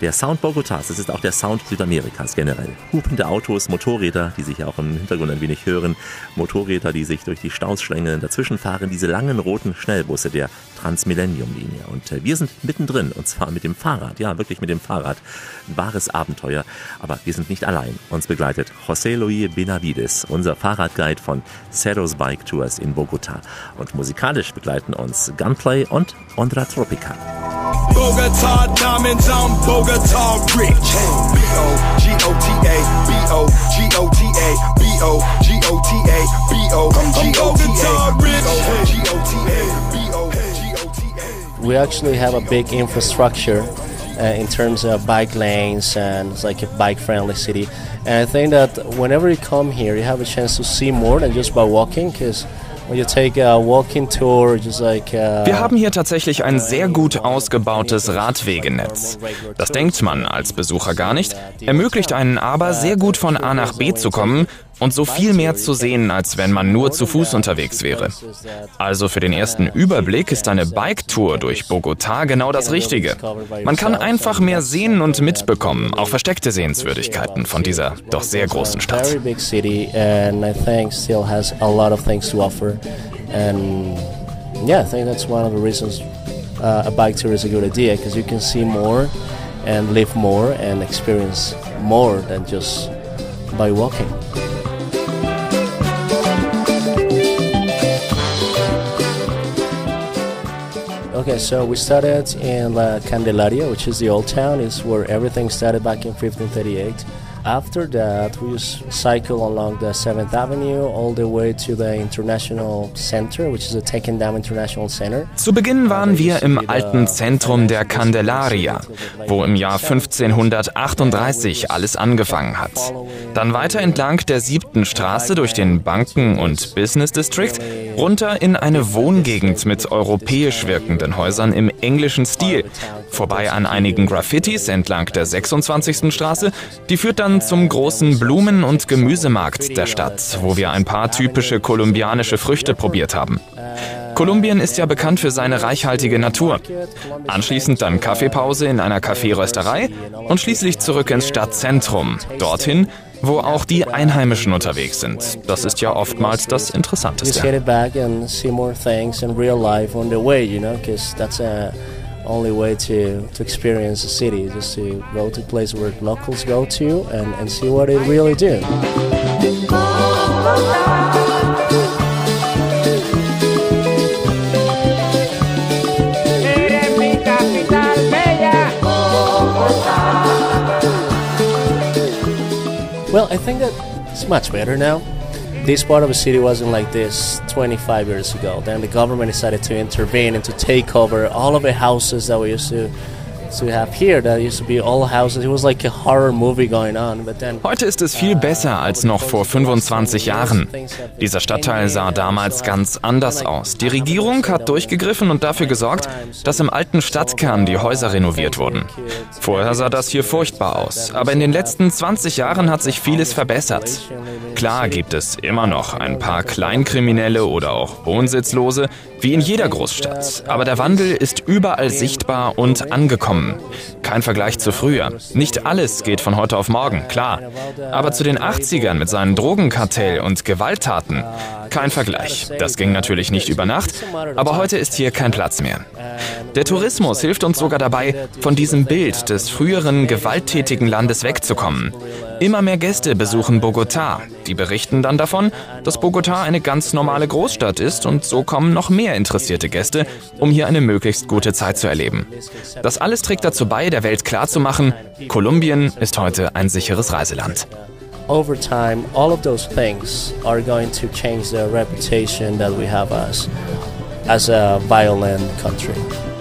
S2: Der Sound Bogotas, das ist auch der Sound Südamerikas generell. Hupende Autos, Motorräder, die sich ja auch im Hintergrund ein wenig hören, Motorräder, die sich durch die Staus schlängeln, dazwischen fahren diese langen roten Schnellbusse der Transmillennium-Linie. Und äh, wir sind mittendrin, und zwar mit dem Fahrrad, ja, wirklich mit dem Fahrrad. Ein wahres Abenteuer, aber wir sind nicht allein. Uns begleitet José Luis Benavides, unser Fahrradguide von Cerros Bike Tours in Bogota. Und musikalisch begleiten uns Gunplay und Ondra Tropica.
S15: Bogota diamonds, I'm Bogota rich. B-O-G-O-T-A, B-O-G-O-T-A, B-O-G-O-T-A, B-O-G-O-T-A, B-O-G-O-T-A, B-O-G-O-T-A.
S4: We actually have a big infrastructure uh, in terms of bike lanes and it's like a bike friendly city. And I think that whenever you come here, you have a chance to see more than just by walking because
S7: Wir haben hier tatsächlich ein sehr gut ausgebautes Radwegenetz. Das denkt man als Besucher gar nicht, ermöglicht einen aber sehr gut von A nach B zu kommen und so viel mehr zu sehen, als wenn man nur zu Fuß unterwegs wäre. Also für den ersten Überblick ist eine Bike-Tour durch Bogotá genau das Richtige. Man kann einfach mehr sehen und mitbekommen, auch versteckte Sehenswürdigkeiten von dieser doch sehr großen Stadt.
S4: yeah, I think that's one of the reasons uh, a bike tour is a good idea because you can see more and live more and experience more than just by walking. Okay, so we started in La Candelaria, which is the old town. It's where everything started back in 1538. After that, we cycle along the 7th Avenue all the way to the International Center, which is the Teckendam International Center.
S7: Zu Beginn waren wir im alten Zentrum der Candelaria, wo im Jahr 1538 alles angefangen hat. Dann weiter entlang der siebten Straße durch den Banken- und Business District runter in eine Wohngegend mit europäisch wirkenden Häusern im englischen Stil, vorbei an einigen Graffitis entlang der 26. Straße, die führt dann zum großen Blumen- und Gemüsemarkt der Stadt, wo wir ein paar typische kolumbianische Früchte probiert haben. Kolumbien ist ja bekannt für seine reichhaltige Natur. Anschließend dann Kaffeepause in einer Kaffeerösterei und schließlich zurück ins Stadtzentrum, dorthin, wo auch die Einheimischen unterwegs sind. Das ist ja oftmals das Interessanteste.
S4: Only way to, to experience the city, just to go to a place where locals go to and, and see what they really do. Well, I think that it's much better now. This part of the city wasn't like this 25 years ago. Then the government decided to intervene and to take over all of the houses that we used to
S7: Heute ist es viel besser als noch vor 25 Jahren. Dieser Stadtteil sah damals ganz anders aus. Die Regierung hat durchgegriffen und dafür gesorgt, dass im alten Stadtkern die Häuser renoviert wurden. Vorher sah das hier furchtbar aus, aber in den letzten 20 Jahren hat sich vieles verbessert. Klar gibt es immer noch ein paar Kleinkriminelle oder auch Wohnsitzlose, wie in jeder Großstadt. Aber der Wandel ist überall sichtbar und angekommen. Kein Vergleich zu früher. Nicht alles geht von heute auf morgen, klar. Aber zu den 80ern mit seinen Drogenkartell und Gewalttaten, kein Vergleich. Das ging natürlich nicht über Nacht, aber heute ist hier kein Platz mehr. Der Tourismus hilft uns sogar dabei, von diesem Bild des früheren gewalttätigen Landes wegzukommen. Immer mehr Gäste besuchen Bogotá. Die berichten dann davon, dass Bogotá eine ganz normale Großstadt ist und so kommen noch mehr interessierte Gäste, um hier eine möglichst gute Zeit zu erleben. Das alles trägt dazu bei, der Welt klarzumachen, Kolumbien ist heute ein sicheres Reiseland.
S4: over time, all of those things are going to change the reputation that we have as as a violent country.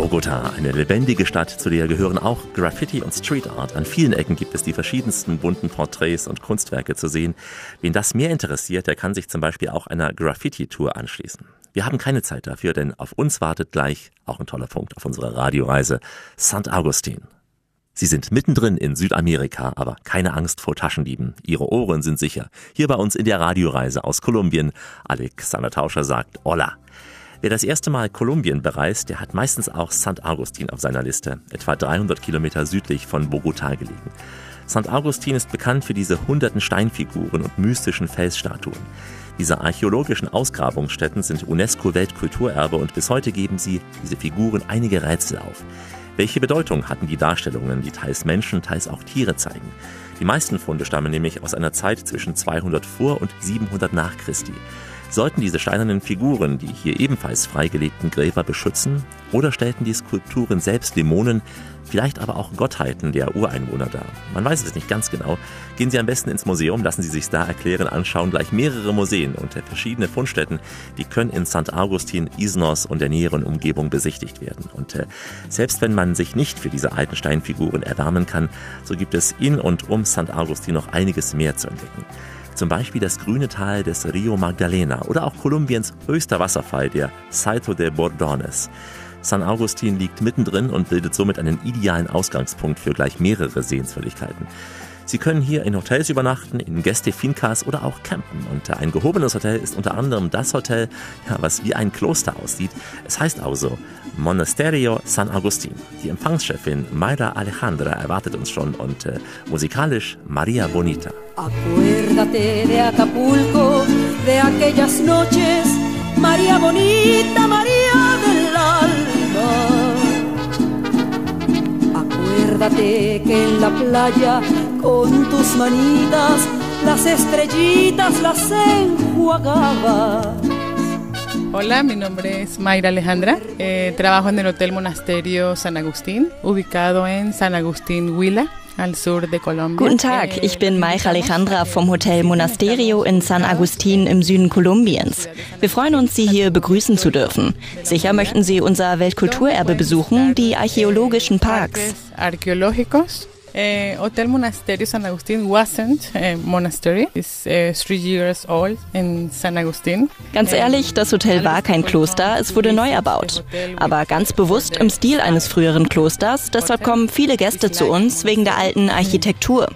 S2: Bogota, eine lebendige Stadt, zu der gehören auch Graffiti und Street Art. An vielen Ecken gibt es die verschiedensten bunten Porträts und Kunstwerke zu sehen. Wen das mehr interessiert, der kann sich zum Beispiel auch einer Graffiti-Tour anschließen. Wir haben keine Zeit dafür, denn auf uns wartet gleich auch ein toller Punkt auf unserer Radioreise St. Augustin. Sie sind mittendrin in Südamerika, aber keine Angst vor Taschendieben. Ihre Ohren sind sicher. Hier bei uns in der Radioreise aus Kolumbien. Alexander Tauscher sagt Hola. Wer das erste Mal Kolumbien bereist, der hat meistens auch St. Augustin auf seiner Liste, etwa 300 Kilometer südlich von Bogotá gelegen. St. Augustin ist bekannt für diese hunderten Steinfiguren und mystischen Felsstatuen. Diese archäologischen Ausgrabungsstätten sind UNESCO-Weltkulturerbe und bis heute geben sie, diese Figuren, einige Rätsel auf. Welche Bedeutung hatten die Darstellungen, die teils Menschen, teils auch Tiere zeigen? Die meisten Funde stammen nämlich aus einer Zeit zwischen 200 vor und 700 nach Christi. Sollten diese steinernen Figuren die hier ebenfalls freigelegten Gräber beschützen oder stellten die Skulpturen selbst Dämonen, vielleicht aber auch Gottheiten der Ureinwohner dar? Man weiß es nicht ganz genau. Gehen Sie am besten ins Museum, lassen Sie sich da erklären, anschauen. Gleich mehrere Museen und verschiedene Fundstätten, die können in St. Augustin, Isnos und der näheren Umgebung besichtigt werden. Und äh, selbst wenn man sich nicht für diese alten Steinfiguren erwärmen kann, so gibt es in und um St. Augustin noch einiges mehr zu entdecken. Zum Beispiel das grüne Tal des Rio Magdalena oder auch Kolumbiens höchster Wasserfall, der Salto de Bordones. San Augustin liegt mittendrin und bildet somit einen idealen Ausgangspunkt für gleich mehrere Sehenswürdigkeiten. Sie können hier in Hotels übernachten, in Gäste-Fincas oder auch campen. Und ein gehobenes Hotel ist unter anderem das Hotel, ja, was wie ein Kloster aussieht. Es heißt also Monasterio San Agustin. Die Empfangschefin Mayra Alejandra erwartet uns schon und äh, musikalisch Maria Bonita.
S16: Acuérdate de Acapulco, de aquellas noches, María bonita, María del alma. Acuérdate que en la playa, con tus manitas, las estrellitas las enjuagabas.
S17: Hola, mi nombre es Mayra Alejandra. Eh, trabajo en el Hotel Monasterio San Agustín, ubicado en San Agustín Huila, al sur de Colombia.
S14: Guten Tag, ich bin Maich Alejandra vom Hotel Monasterio in San Agustin im Süden Kolumbiens. Wir freuen uns, Sie hier begrüßen zu dürfen. Sicher möchten Sie unser Weltkulturerbe besuchen, die archäologischen Parks.
S17: Eh, Hotel Monasterio San Agustin wasn't a monastery. It's eh, three years old in San Agustin.
S14: Ganz ehrlich, das Hotel war kein Kloster, es wurde neu erbaut. Aber ganz bewusst im Stil eines früheren Klosters, deshalb kommen viele Gäste zu uns wegen der alten Architektur.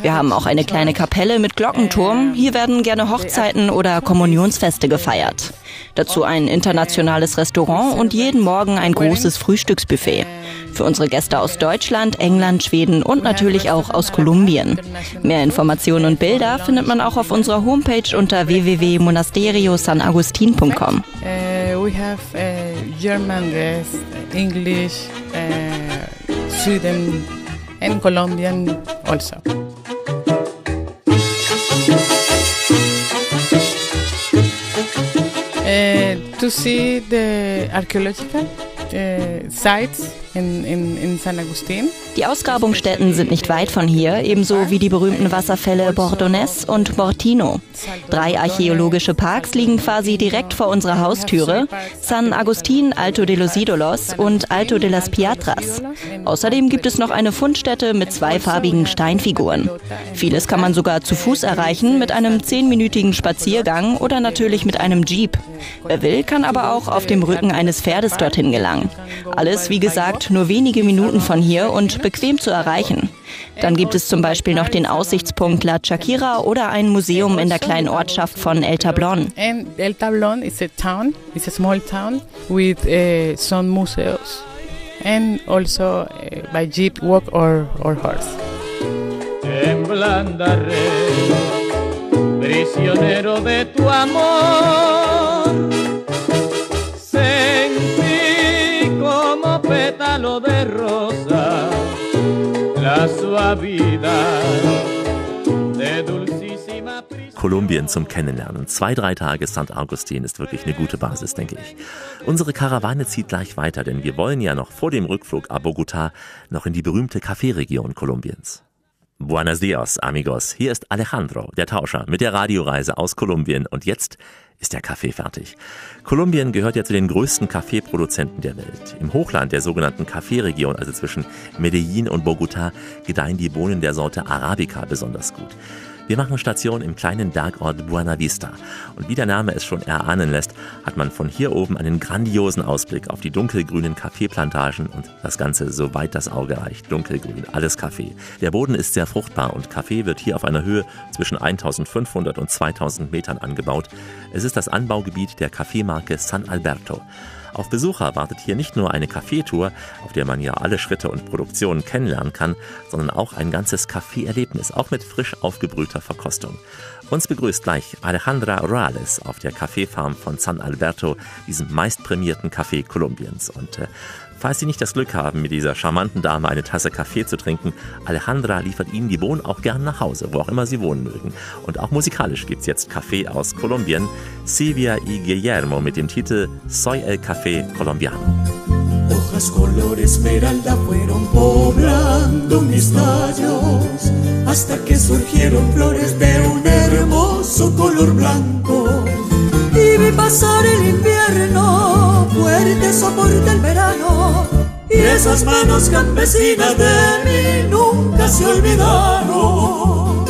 S14: Wir haben auch eine kleine Kapelle mit Glockenturm, hier werden gerne Hochzeiten oder Kommunionsfeste gefeiert. Dazu ein internationales Restaurant und jeden Morgen ein großes Frühstücksbuffet. Für unsere Gäste aus Deutschland, England, Schweden und natürlich auch aus Kolumbien. Mehr Informationen und Bilder findet man auch auf unserer Homepage unter www.monasteriosanagustin.com.
S17: Uh, we have uh, German guests, English, uh, Sweden, and Colombian also. To see the archaeological uh, sites in, in, in San Agustin.
S14: Die Ausgrabungsstätten sind nicht weit von hier, ebenso wie die berühmten Wasserfälle Bordones und Mortino. Drei archäologische Parks liegen quasi direkt vor unserer Haustüre: San Agustin, Alto de los Ídolos und Alto de las Piatras. Außerdem gibt es noch eine Fundstätte mit zweifarbigen Steinfiguren. Vieles kann man sogar zu Fuß erreichen mit einem zehnminütigen Spaziergang oder natürlich mit einem Jeep. Wer will, kann aber auch auf dem Rücken eines Pferdes dorthin gelangen. Alles, wie gesagt, nur wenige Minuten von hier und bequem zu erreichen. Dann gibt es zum Beispiel noch den Aussichtspunkt La Chakira oder ein Museum in der kleinen Ortschaft von El Tablon.
S17: And El Tablon is a town, it's a small town with uh, some museums and also uh, by jeep walk or, or horse.
S11: En prisionero de tu amor, pétalo de rosa la suavidad de dulcísima.
S2: Kolumbien zum Kennenlernen. Zwei, drei Tage St. Augustin ist wirklich eine gute Basis, denke ich. Unsere Karawane zieht gleich weiter, denn wir wollen ja noch vor dem Rückflug ab Bogotá noch in die berühmte Kaffeeregion Kolumbiens. Buenos dias, amigos. Hier ist Alejandro, der Tauscher, mit der Radioreise aus Kolumbien. Und jetzt ist der Kaffee fertig. Kolumbien gehört ja zu den größten Kaffeeproduzenten der Welt. Im Hochland der sogenannten Kaffeeregion, also zwischen Medellin und Bogotá, gedeihen die Bohnen der Sorte Arabica besonders gut. Wir machen Station im kleinen Bergort Buena Vista. Und wie der Name es schon erahnen lässt, hat man von hier oben einen grandiosen Ausblick auf die dunkelgrünen Kaffeeplantagen und das Ganze so weit das Auge reicht. Dunkelgrün, alles Kaffee. Der Boden ist sehr fruchtbar und Kaffee wird hier auf einer Höhe zwischen 1500 und 2000 Metern angebaut. Es ist das Anbaugebiet der Kaffeemarke San Alberto. Auf Besucher wartet hier nicht nur eine Kaffeetour, auf der man ja alle Schritte und Produktionen kennenlernen kann, sondern auch ein ganzes Kaffeeerlebnis, auch mit frisch aufgebrühter Verkostung. Uns begrüßt gleich Alejandra Orales auf der Kaffeefarm von San Alberto, diesem meistprämierten Kaffee Kolumbiens. Und äh, falls Sie nicht das Glück haben, mit dieser charmanten Dame eine Tasse Kaffee zu trinken, Alejandra liefert Ihnen die Bohnen auch gern nach Hause, wo auch immer Sie wohnen mögen. Und auch musikalisch gibt's jetzt Kaffee aus Kolumbien. Silvia y Guillermo mit dem Titel Soy el Café Colombiano.
S18: Hojas color esmeralda fueron poblando mis tallos hasta que surgieron flores de un hermoso color blanco. Y pasar el invierno, fuerte sopor del verano, y esas manos campesinas de mí nunca se olvidaron.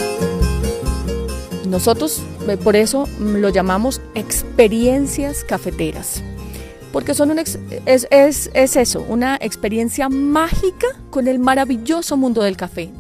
S3: Nosotros eh, por eso mm, lo llamamos experiencias cafeteras. Porque son un es eso, una experiencia mágica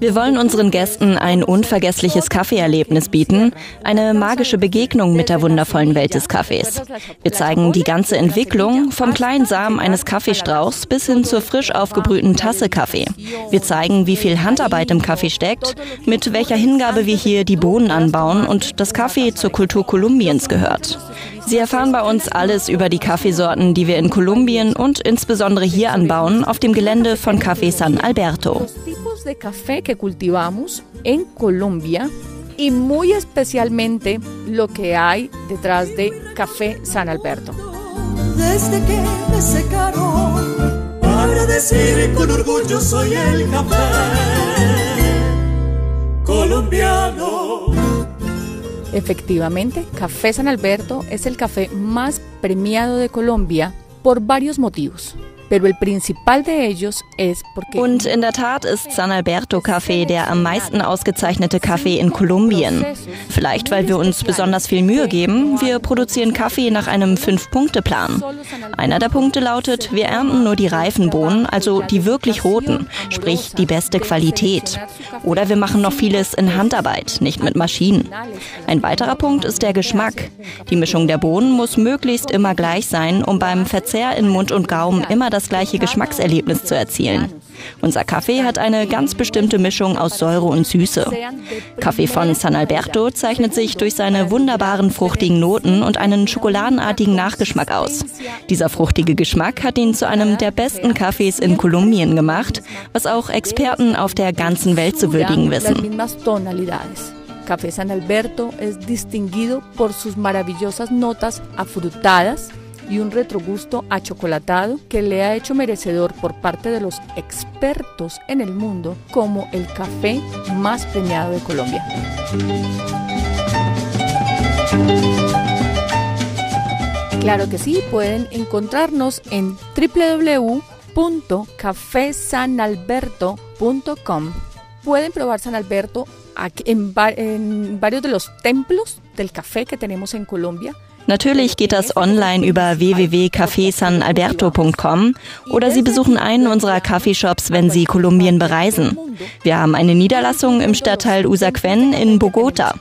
S14: Wir wollen unseren Gästen ein unvergessliches Kaffeeerlebnis bieten, eine magische Begegnung mit der wundervollen Welt des Kaffees. Wir zeigen die ganze Entwicklung vom kleinen Samen eines Kaffeestrauchs bis hin zur frisch aufgebrühten Tasse Kaffee. Wir zeigen, wie viel Handarbeit im Kaffee steckt, mit welcher Hingabe wir hier die Bohnen anbauen und das Kaffee zur Kultur Kolumbiens gehört. Sie erfahren bei uns alles über die Kaffeesorten, die wir in Kolumbien und insbesondere hier anbauen, auf dem Gelände von Café San Alberto.
S3: tipos de café que cultivamos en Colombia y muy especialmente lo que hay detrás de Café San Alberto.
S18: Desde que me secaron, para decir con orgullo soy el café. colombiano.
S3: Efectivamente, Café San Alberto es el café más premiado de Colombia por varios motivos.
S14: Und in der Tat ist San Alberto Café der am meisten ausgezeichnete Kaffee in Kolumbien. Vielleicht, weil wir uns besonders viel Mühe geben. Wir produzieren Kaffee nach einem Fünf-Punkte-Plan. Einer der Punkte lautet, wir ernten nur die reifen Bohnen, also die wirklich roten, sprich die beste Qualität. Oder wir machen noch vieles in Handarbeit, nicht mit Maschinen. Ein weiterer Punkt ist der Geschmack. Die Mischung der Bohnen muss möglichst immer gleich sein, um beim Verzehr in Mund und Gaumen immer das gleiche Geschmackserlebnis zu erzielen. Unser Kaffee hat eine ganz bestimmte Mischung aus Säure und Süße. Kaffee von San Alberto zeichnet sich durch seine wunderbaren fruchtigen Noten und einen schokoladenartigen Nachgeschmack aus. Dieser fruchtige Geschmack hat ihn zu einem der besten Kaffees in Kolumbien gemacht, was auch Experten auf der ganzen Welt zu würdigen wissen.
S3: Café San Alberto es distinguido por sus maravillosas notas afrutadas y un retrogusto achocolatado que le ha hecho merecedor por parte de los expertos en el mundo como el café más premiado de Colombia. Claro que sí, pueden encontrarnos en www.cafesanalberto.com. Pueden probar San Alberto en, en varios de los templos del café que tenemos en Colombia.
S14: Natürlich geht das online über www.cafesanalberto.com oder Sie besuchen einen unserer Kaffeeshops, wenn Sie Kolumbien bereisen. Wir haben eine Niederlassung im Stadtteil Usaquén in Bogota.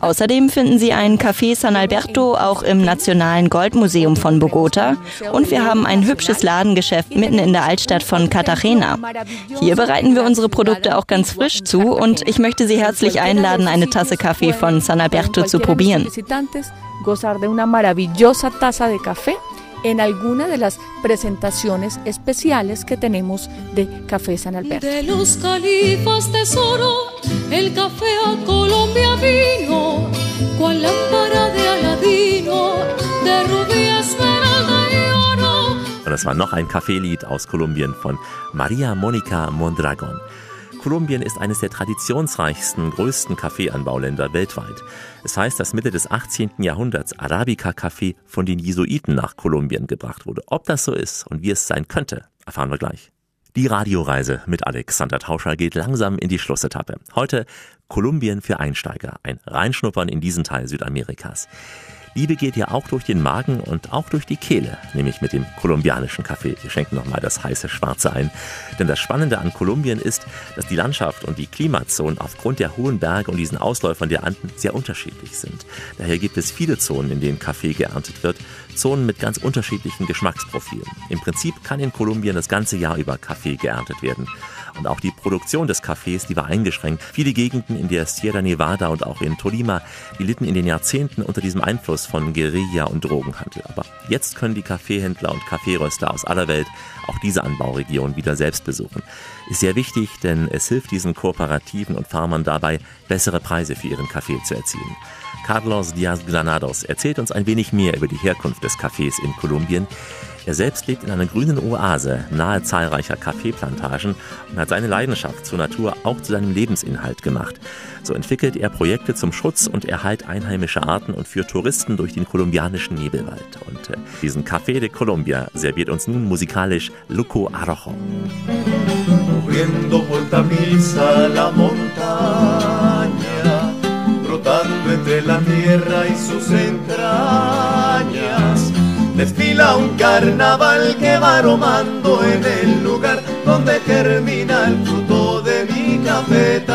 S14: Außerdem finden Sie ein Café San Alberto auch im Nationalen Goldmuseum von Bogota und wir haben ein hübsches Ladengeschäft mitten in der Altstadt von Cartagena. Hier bereiten wir unsere Produkte auch ganz frisch zu und ich möchte Sie herzlich einladen, eine Tasse Kaffee von San Alberto zu probieren.
S3: Gozar de una maravillosa taza de café en alguna de las presentaciones especiales que tenemos de Café San Alberto.
S18: De los califas tesoro, el café a Colombia vino, cual lámpara de Aladino, de rubí, esmeralda y oro.
S2: Und das war noch ein Kaffeelied aus Kolumbien von Maria Monica Mondragon. Kolumbien ist eines der traditionsreichsten, größten Kaffeeanbauländer weltweit. Es heißt, dass Mitte des 18. Jahrhunderts Arabica-Kaffee von den Jesuiten nach Kolumbien gebracht wurde. Ob das so ist und wie es sein könnte, erfahren wir gleich. Die Radioreise mit Alexander Tauscher geht langsam in die Schlussetappe. Heute Kolumbien für Einsteiger, ein Reinschnuppern in diesen Teil Südamerikas. Liebe geht ja auch durch den Magen und auch durch die Kehle, nämlich mit dem kolumbianischen Kaffee. Wir schenken nochmal das heiße Schwarze ein. Denn das Spannende an Kolumbien ist, dass die Landschaft und die Klimazonen aufgrund der hohen Berge und diesen Ausläufern der Anden sehr unterschiedlich sind. Daher gibt es viele Zonen, in denen Kaffee geerntet wird, Zonen mit ganz unterschiedlichen Geschmacksprofilen. Im Prinzip kann in Kolumbien das ganze Jahr über Kaffee geerntet werden. Und auch die Produktion des Kaffees, die war eingeschränkt. Viele Gegenden in der Sierra Nevada und auch in Tolima, die litten in den Jahrzehnten unter diesem Einfluss von Guerilla und Drogenhandel. Aber jetzt können die Kaffeehändler und Kaffeeröster aus aller Welt auch diese Anbauregion wieder selbst besuchen. Ist sehr wichtig, denn es hilft diesen Kooperativen und Farmern dabei, bessere Preise für ihren Kaffee zu erzielen. Carlos Diaz Granados erzählt uns ein wenig mehr über die Herkunft des Kaffees in Kolumbien. Er selbst lebt in einer grünen Oase nahe zahlreicher Kaffeeplantagen und hat seine Leidenschaft zur Natur auch zu seinem Lebensinhalt gemacht. So entwickelt er Projekte zum Schutz und Erhalt einheimischer Arten und führt Touristen durch den kolumbianischen Nebelwald. Und äh, diesen Café de Colombia serviert uns nun musikalisch Luco
S19: brotando entre la tierra y sus entrañas. Desfila un carnaval que va aromando en el lugar donde termina el fruto de mi cafetal.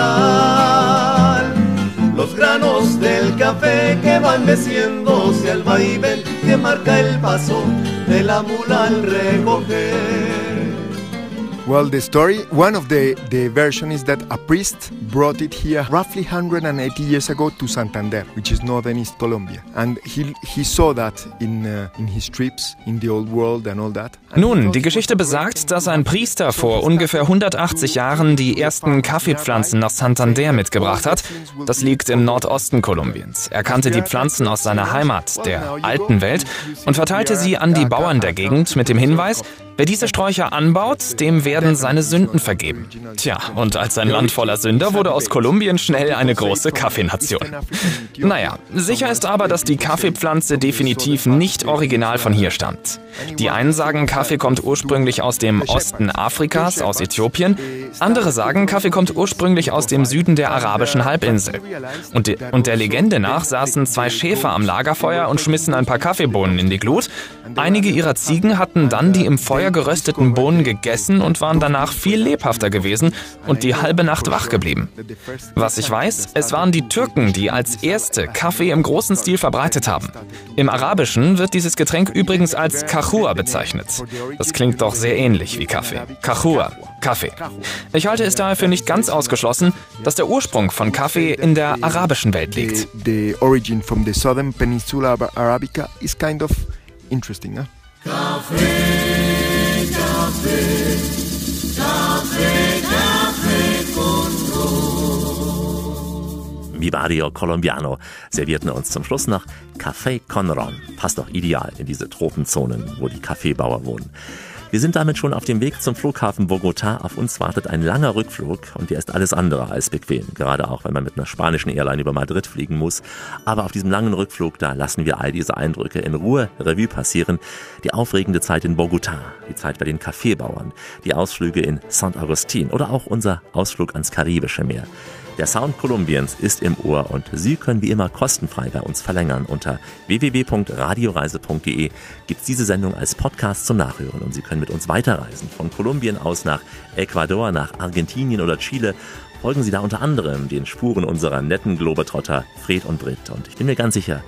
S19: Los granos del café que van meciéndose al vaivén que marca el paso de la mula al recoger.
S20: Well, the story, one of the, the version is that a priest brought it here roughly 180 years ago to Santander, which is northern East Colombia. And he, he saw that in, uh, in his trips in the old world and all that. And
S7: Nun, die Geschichte besagt, dass ein Priester vor ungefähr 180 Jahren die ersten Kaffeepflanzen nach Santander mitgebracht hat. Das liegt im Nordosten Kolumbiens. Er kannte die Pflanzen aus seiner Heimat, der alten Welt, und verteilte sie an die Bauern der Gegend mit dem Hinweis, Wer diese Sträucher anbaut, dem werden seine Sünden vergeben. Tja, und als sein Land voller Sünder wurde, aus Kolumbien schnell eine große Kaffeenation. Naja, sicher ist aber, dass die Kaffeepflanze definitiv nicht original von hier stammt. Die einen sagen, Kaffee kommt ursprünglich aus dem Osten Afrikas, aus Äthiopien. Andere sagen, Kaffee kommt ursprünglich aus dem Süden der arabischen Halbinsel. Und, de und der Legende nach saßen zwei Schäfer am Lagerfeuer und schmissen ein paar Kaffeebohnen in die Glut. Einige ihrer Ziegen hatten dann die im Feuer gerösteten Bohnen gegessen und waren danach viel lebhafter gewesen und die halbe Nacht wach geblieben. Was ich weiß, es waren die Türken, die als erste Kaffee im großen Stil verbreitet haben. Im Arabischen wird dieses Getränk übrigens als Kahua bezeichnet. Das klingt doch sehr ähnlich wie Kaffee. Kahua, Kaffee. Ich halte es daher für nicht ganz ausgeschlossen, dass der Ursprung von Kaffee in der arabischen Welt liegt.
S20: The origin from the southern peninsula Arabica is kind of interesting. Huh?
S18: Café,
S2: Vivario Colombiano servierten uns zum Schluss noch Café con Ron. Passt doch ideal in diese Tropenzonen, wo die Kaffeebauer wohnen. Wir sind damit schon auf dem Weg zum Flughafen Bogotá. Auf uns wartet ein langer Rückflug und der ist alles andere als bequem. Gerade auch, wenn man mit einer spanischen Airline über Madrid fliegen muss. Aber auf diesem langen Rückflug, da lassen wir all diese Eindrücke in Ruhe Revue passieren. Die aufregende Zeit in Bogotá, die Zeit bei den Kaffeebauern, die Ausflüge in St. Augustin oder auch unser Ausflug ans Karibische Meer. Der Sound Kolumbiens ist im Ohr und Sie können wie immer kostenfrei bei uns verlängern. Unter www.radioreise.de gibt es diese Sendung als Podcast zum Nachhören und Sie können mit uns weiterreisen. Von Kolumbien aus nach Ecuador, nach Argentinien oder Chile. Folgen Sie da unter anderem den Spuren unserer netten Globetrotter Fred und Britt. Und ich bin mir ganz sicher,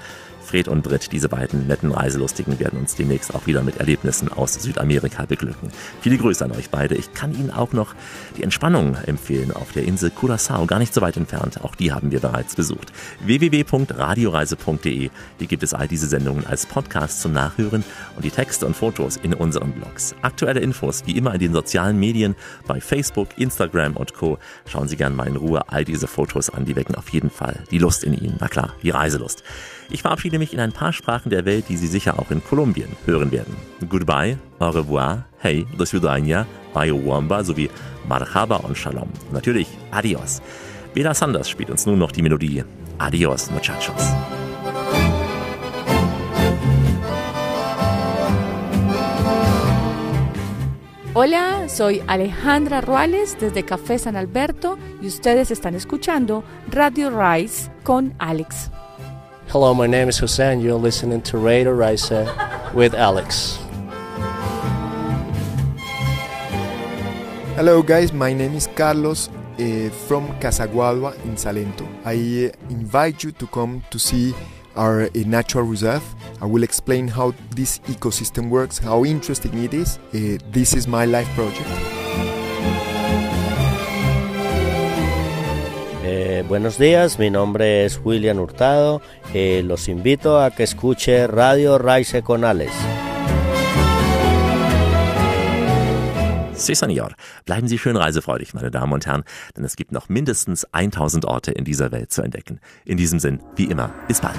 S2: Fred und Britt, diese beiden netten Reiselustigen, werden uns demnächst auch wieder mit Erlebnissen aus Südamerika beglücken. Viele Grüße an euch beide. Ich kann Ihnen auch noch die Entspannung empfehlen auf der Insel Curaçao, gar nicht so weit entfernt. Auch die haben wir bereits besucht. www.radioreise.de. Hier gibt es all diese Sendungen als Podcast zum Nachhören und die Texte und Fotos in unseren Blogs. Aktuelle Infos wie immer in den sozialen Medien, bei Facebook, Instagram und Co. Schauen Sie gerne mal in Ruhe all diese Fotos an. Die wecken auf jeden Fall die Lust in Ihnen. Na klar, die Reiselust. Ich verabschiede mich in ein paar Sprachen der Welt, die Sie sicher auch in Kolumbien hören werden. Goodbye, au revoir, hey, do svidania, wamba sowie marhaba und shalom. Natürlich adios. Bela Sanders spielt uns nun noch die Melodie Adios, muchachos.
S3: Hola, soy Alejandra Ruales desde Café San Alberto y ustedes están escuchando Radio Rise con Alex.
S4: Hello, my name is and you're listening to Radio Rise with Alex.
S20: Hello, guys. My name is Carlos uh, from Casaguadua in Salento. I uh, invite you to come to see our uh, natural reserve. I will explain how this ecosystem works, how interesting it is. This is my life project.
S8: Eh, buenos días, mi nombre es William Hurtado. Eh, los invito a que escuche Radio Rise con Alex.
S2: Sí, Senor. Bleiben Sie schön reisefreudig, meine Damen und Herren, denn es gibt noch mindestens 1000 Orte in dieser Welt zu entdecken. In diesem Sinn, wie immer, bis bald.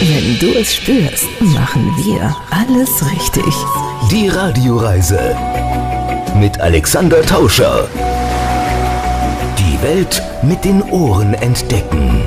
S1: Wenn du es spürst, machen wir alles richtig. Die Radioreise mit Alexander Tauscher. Die Welt mit den Ohren entdecken.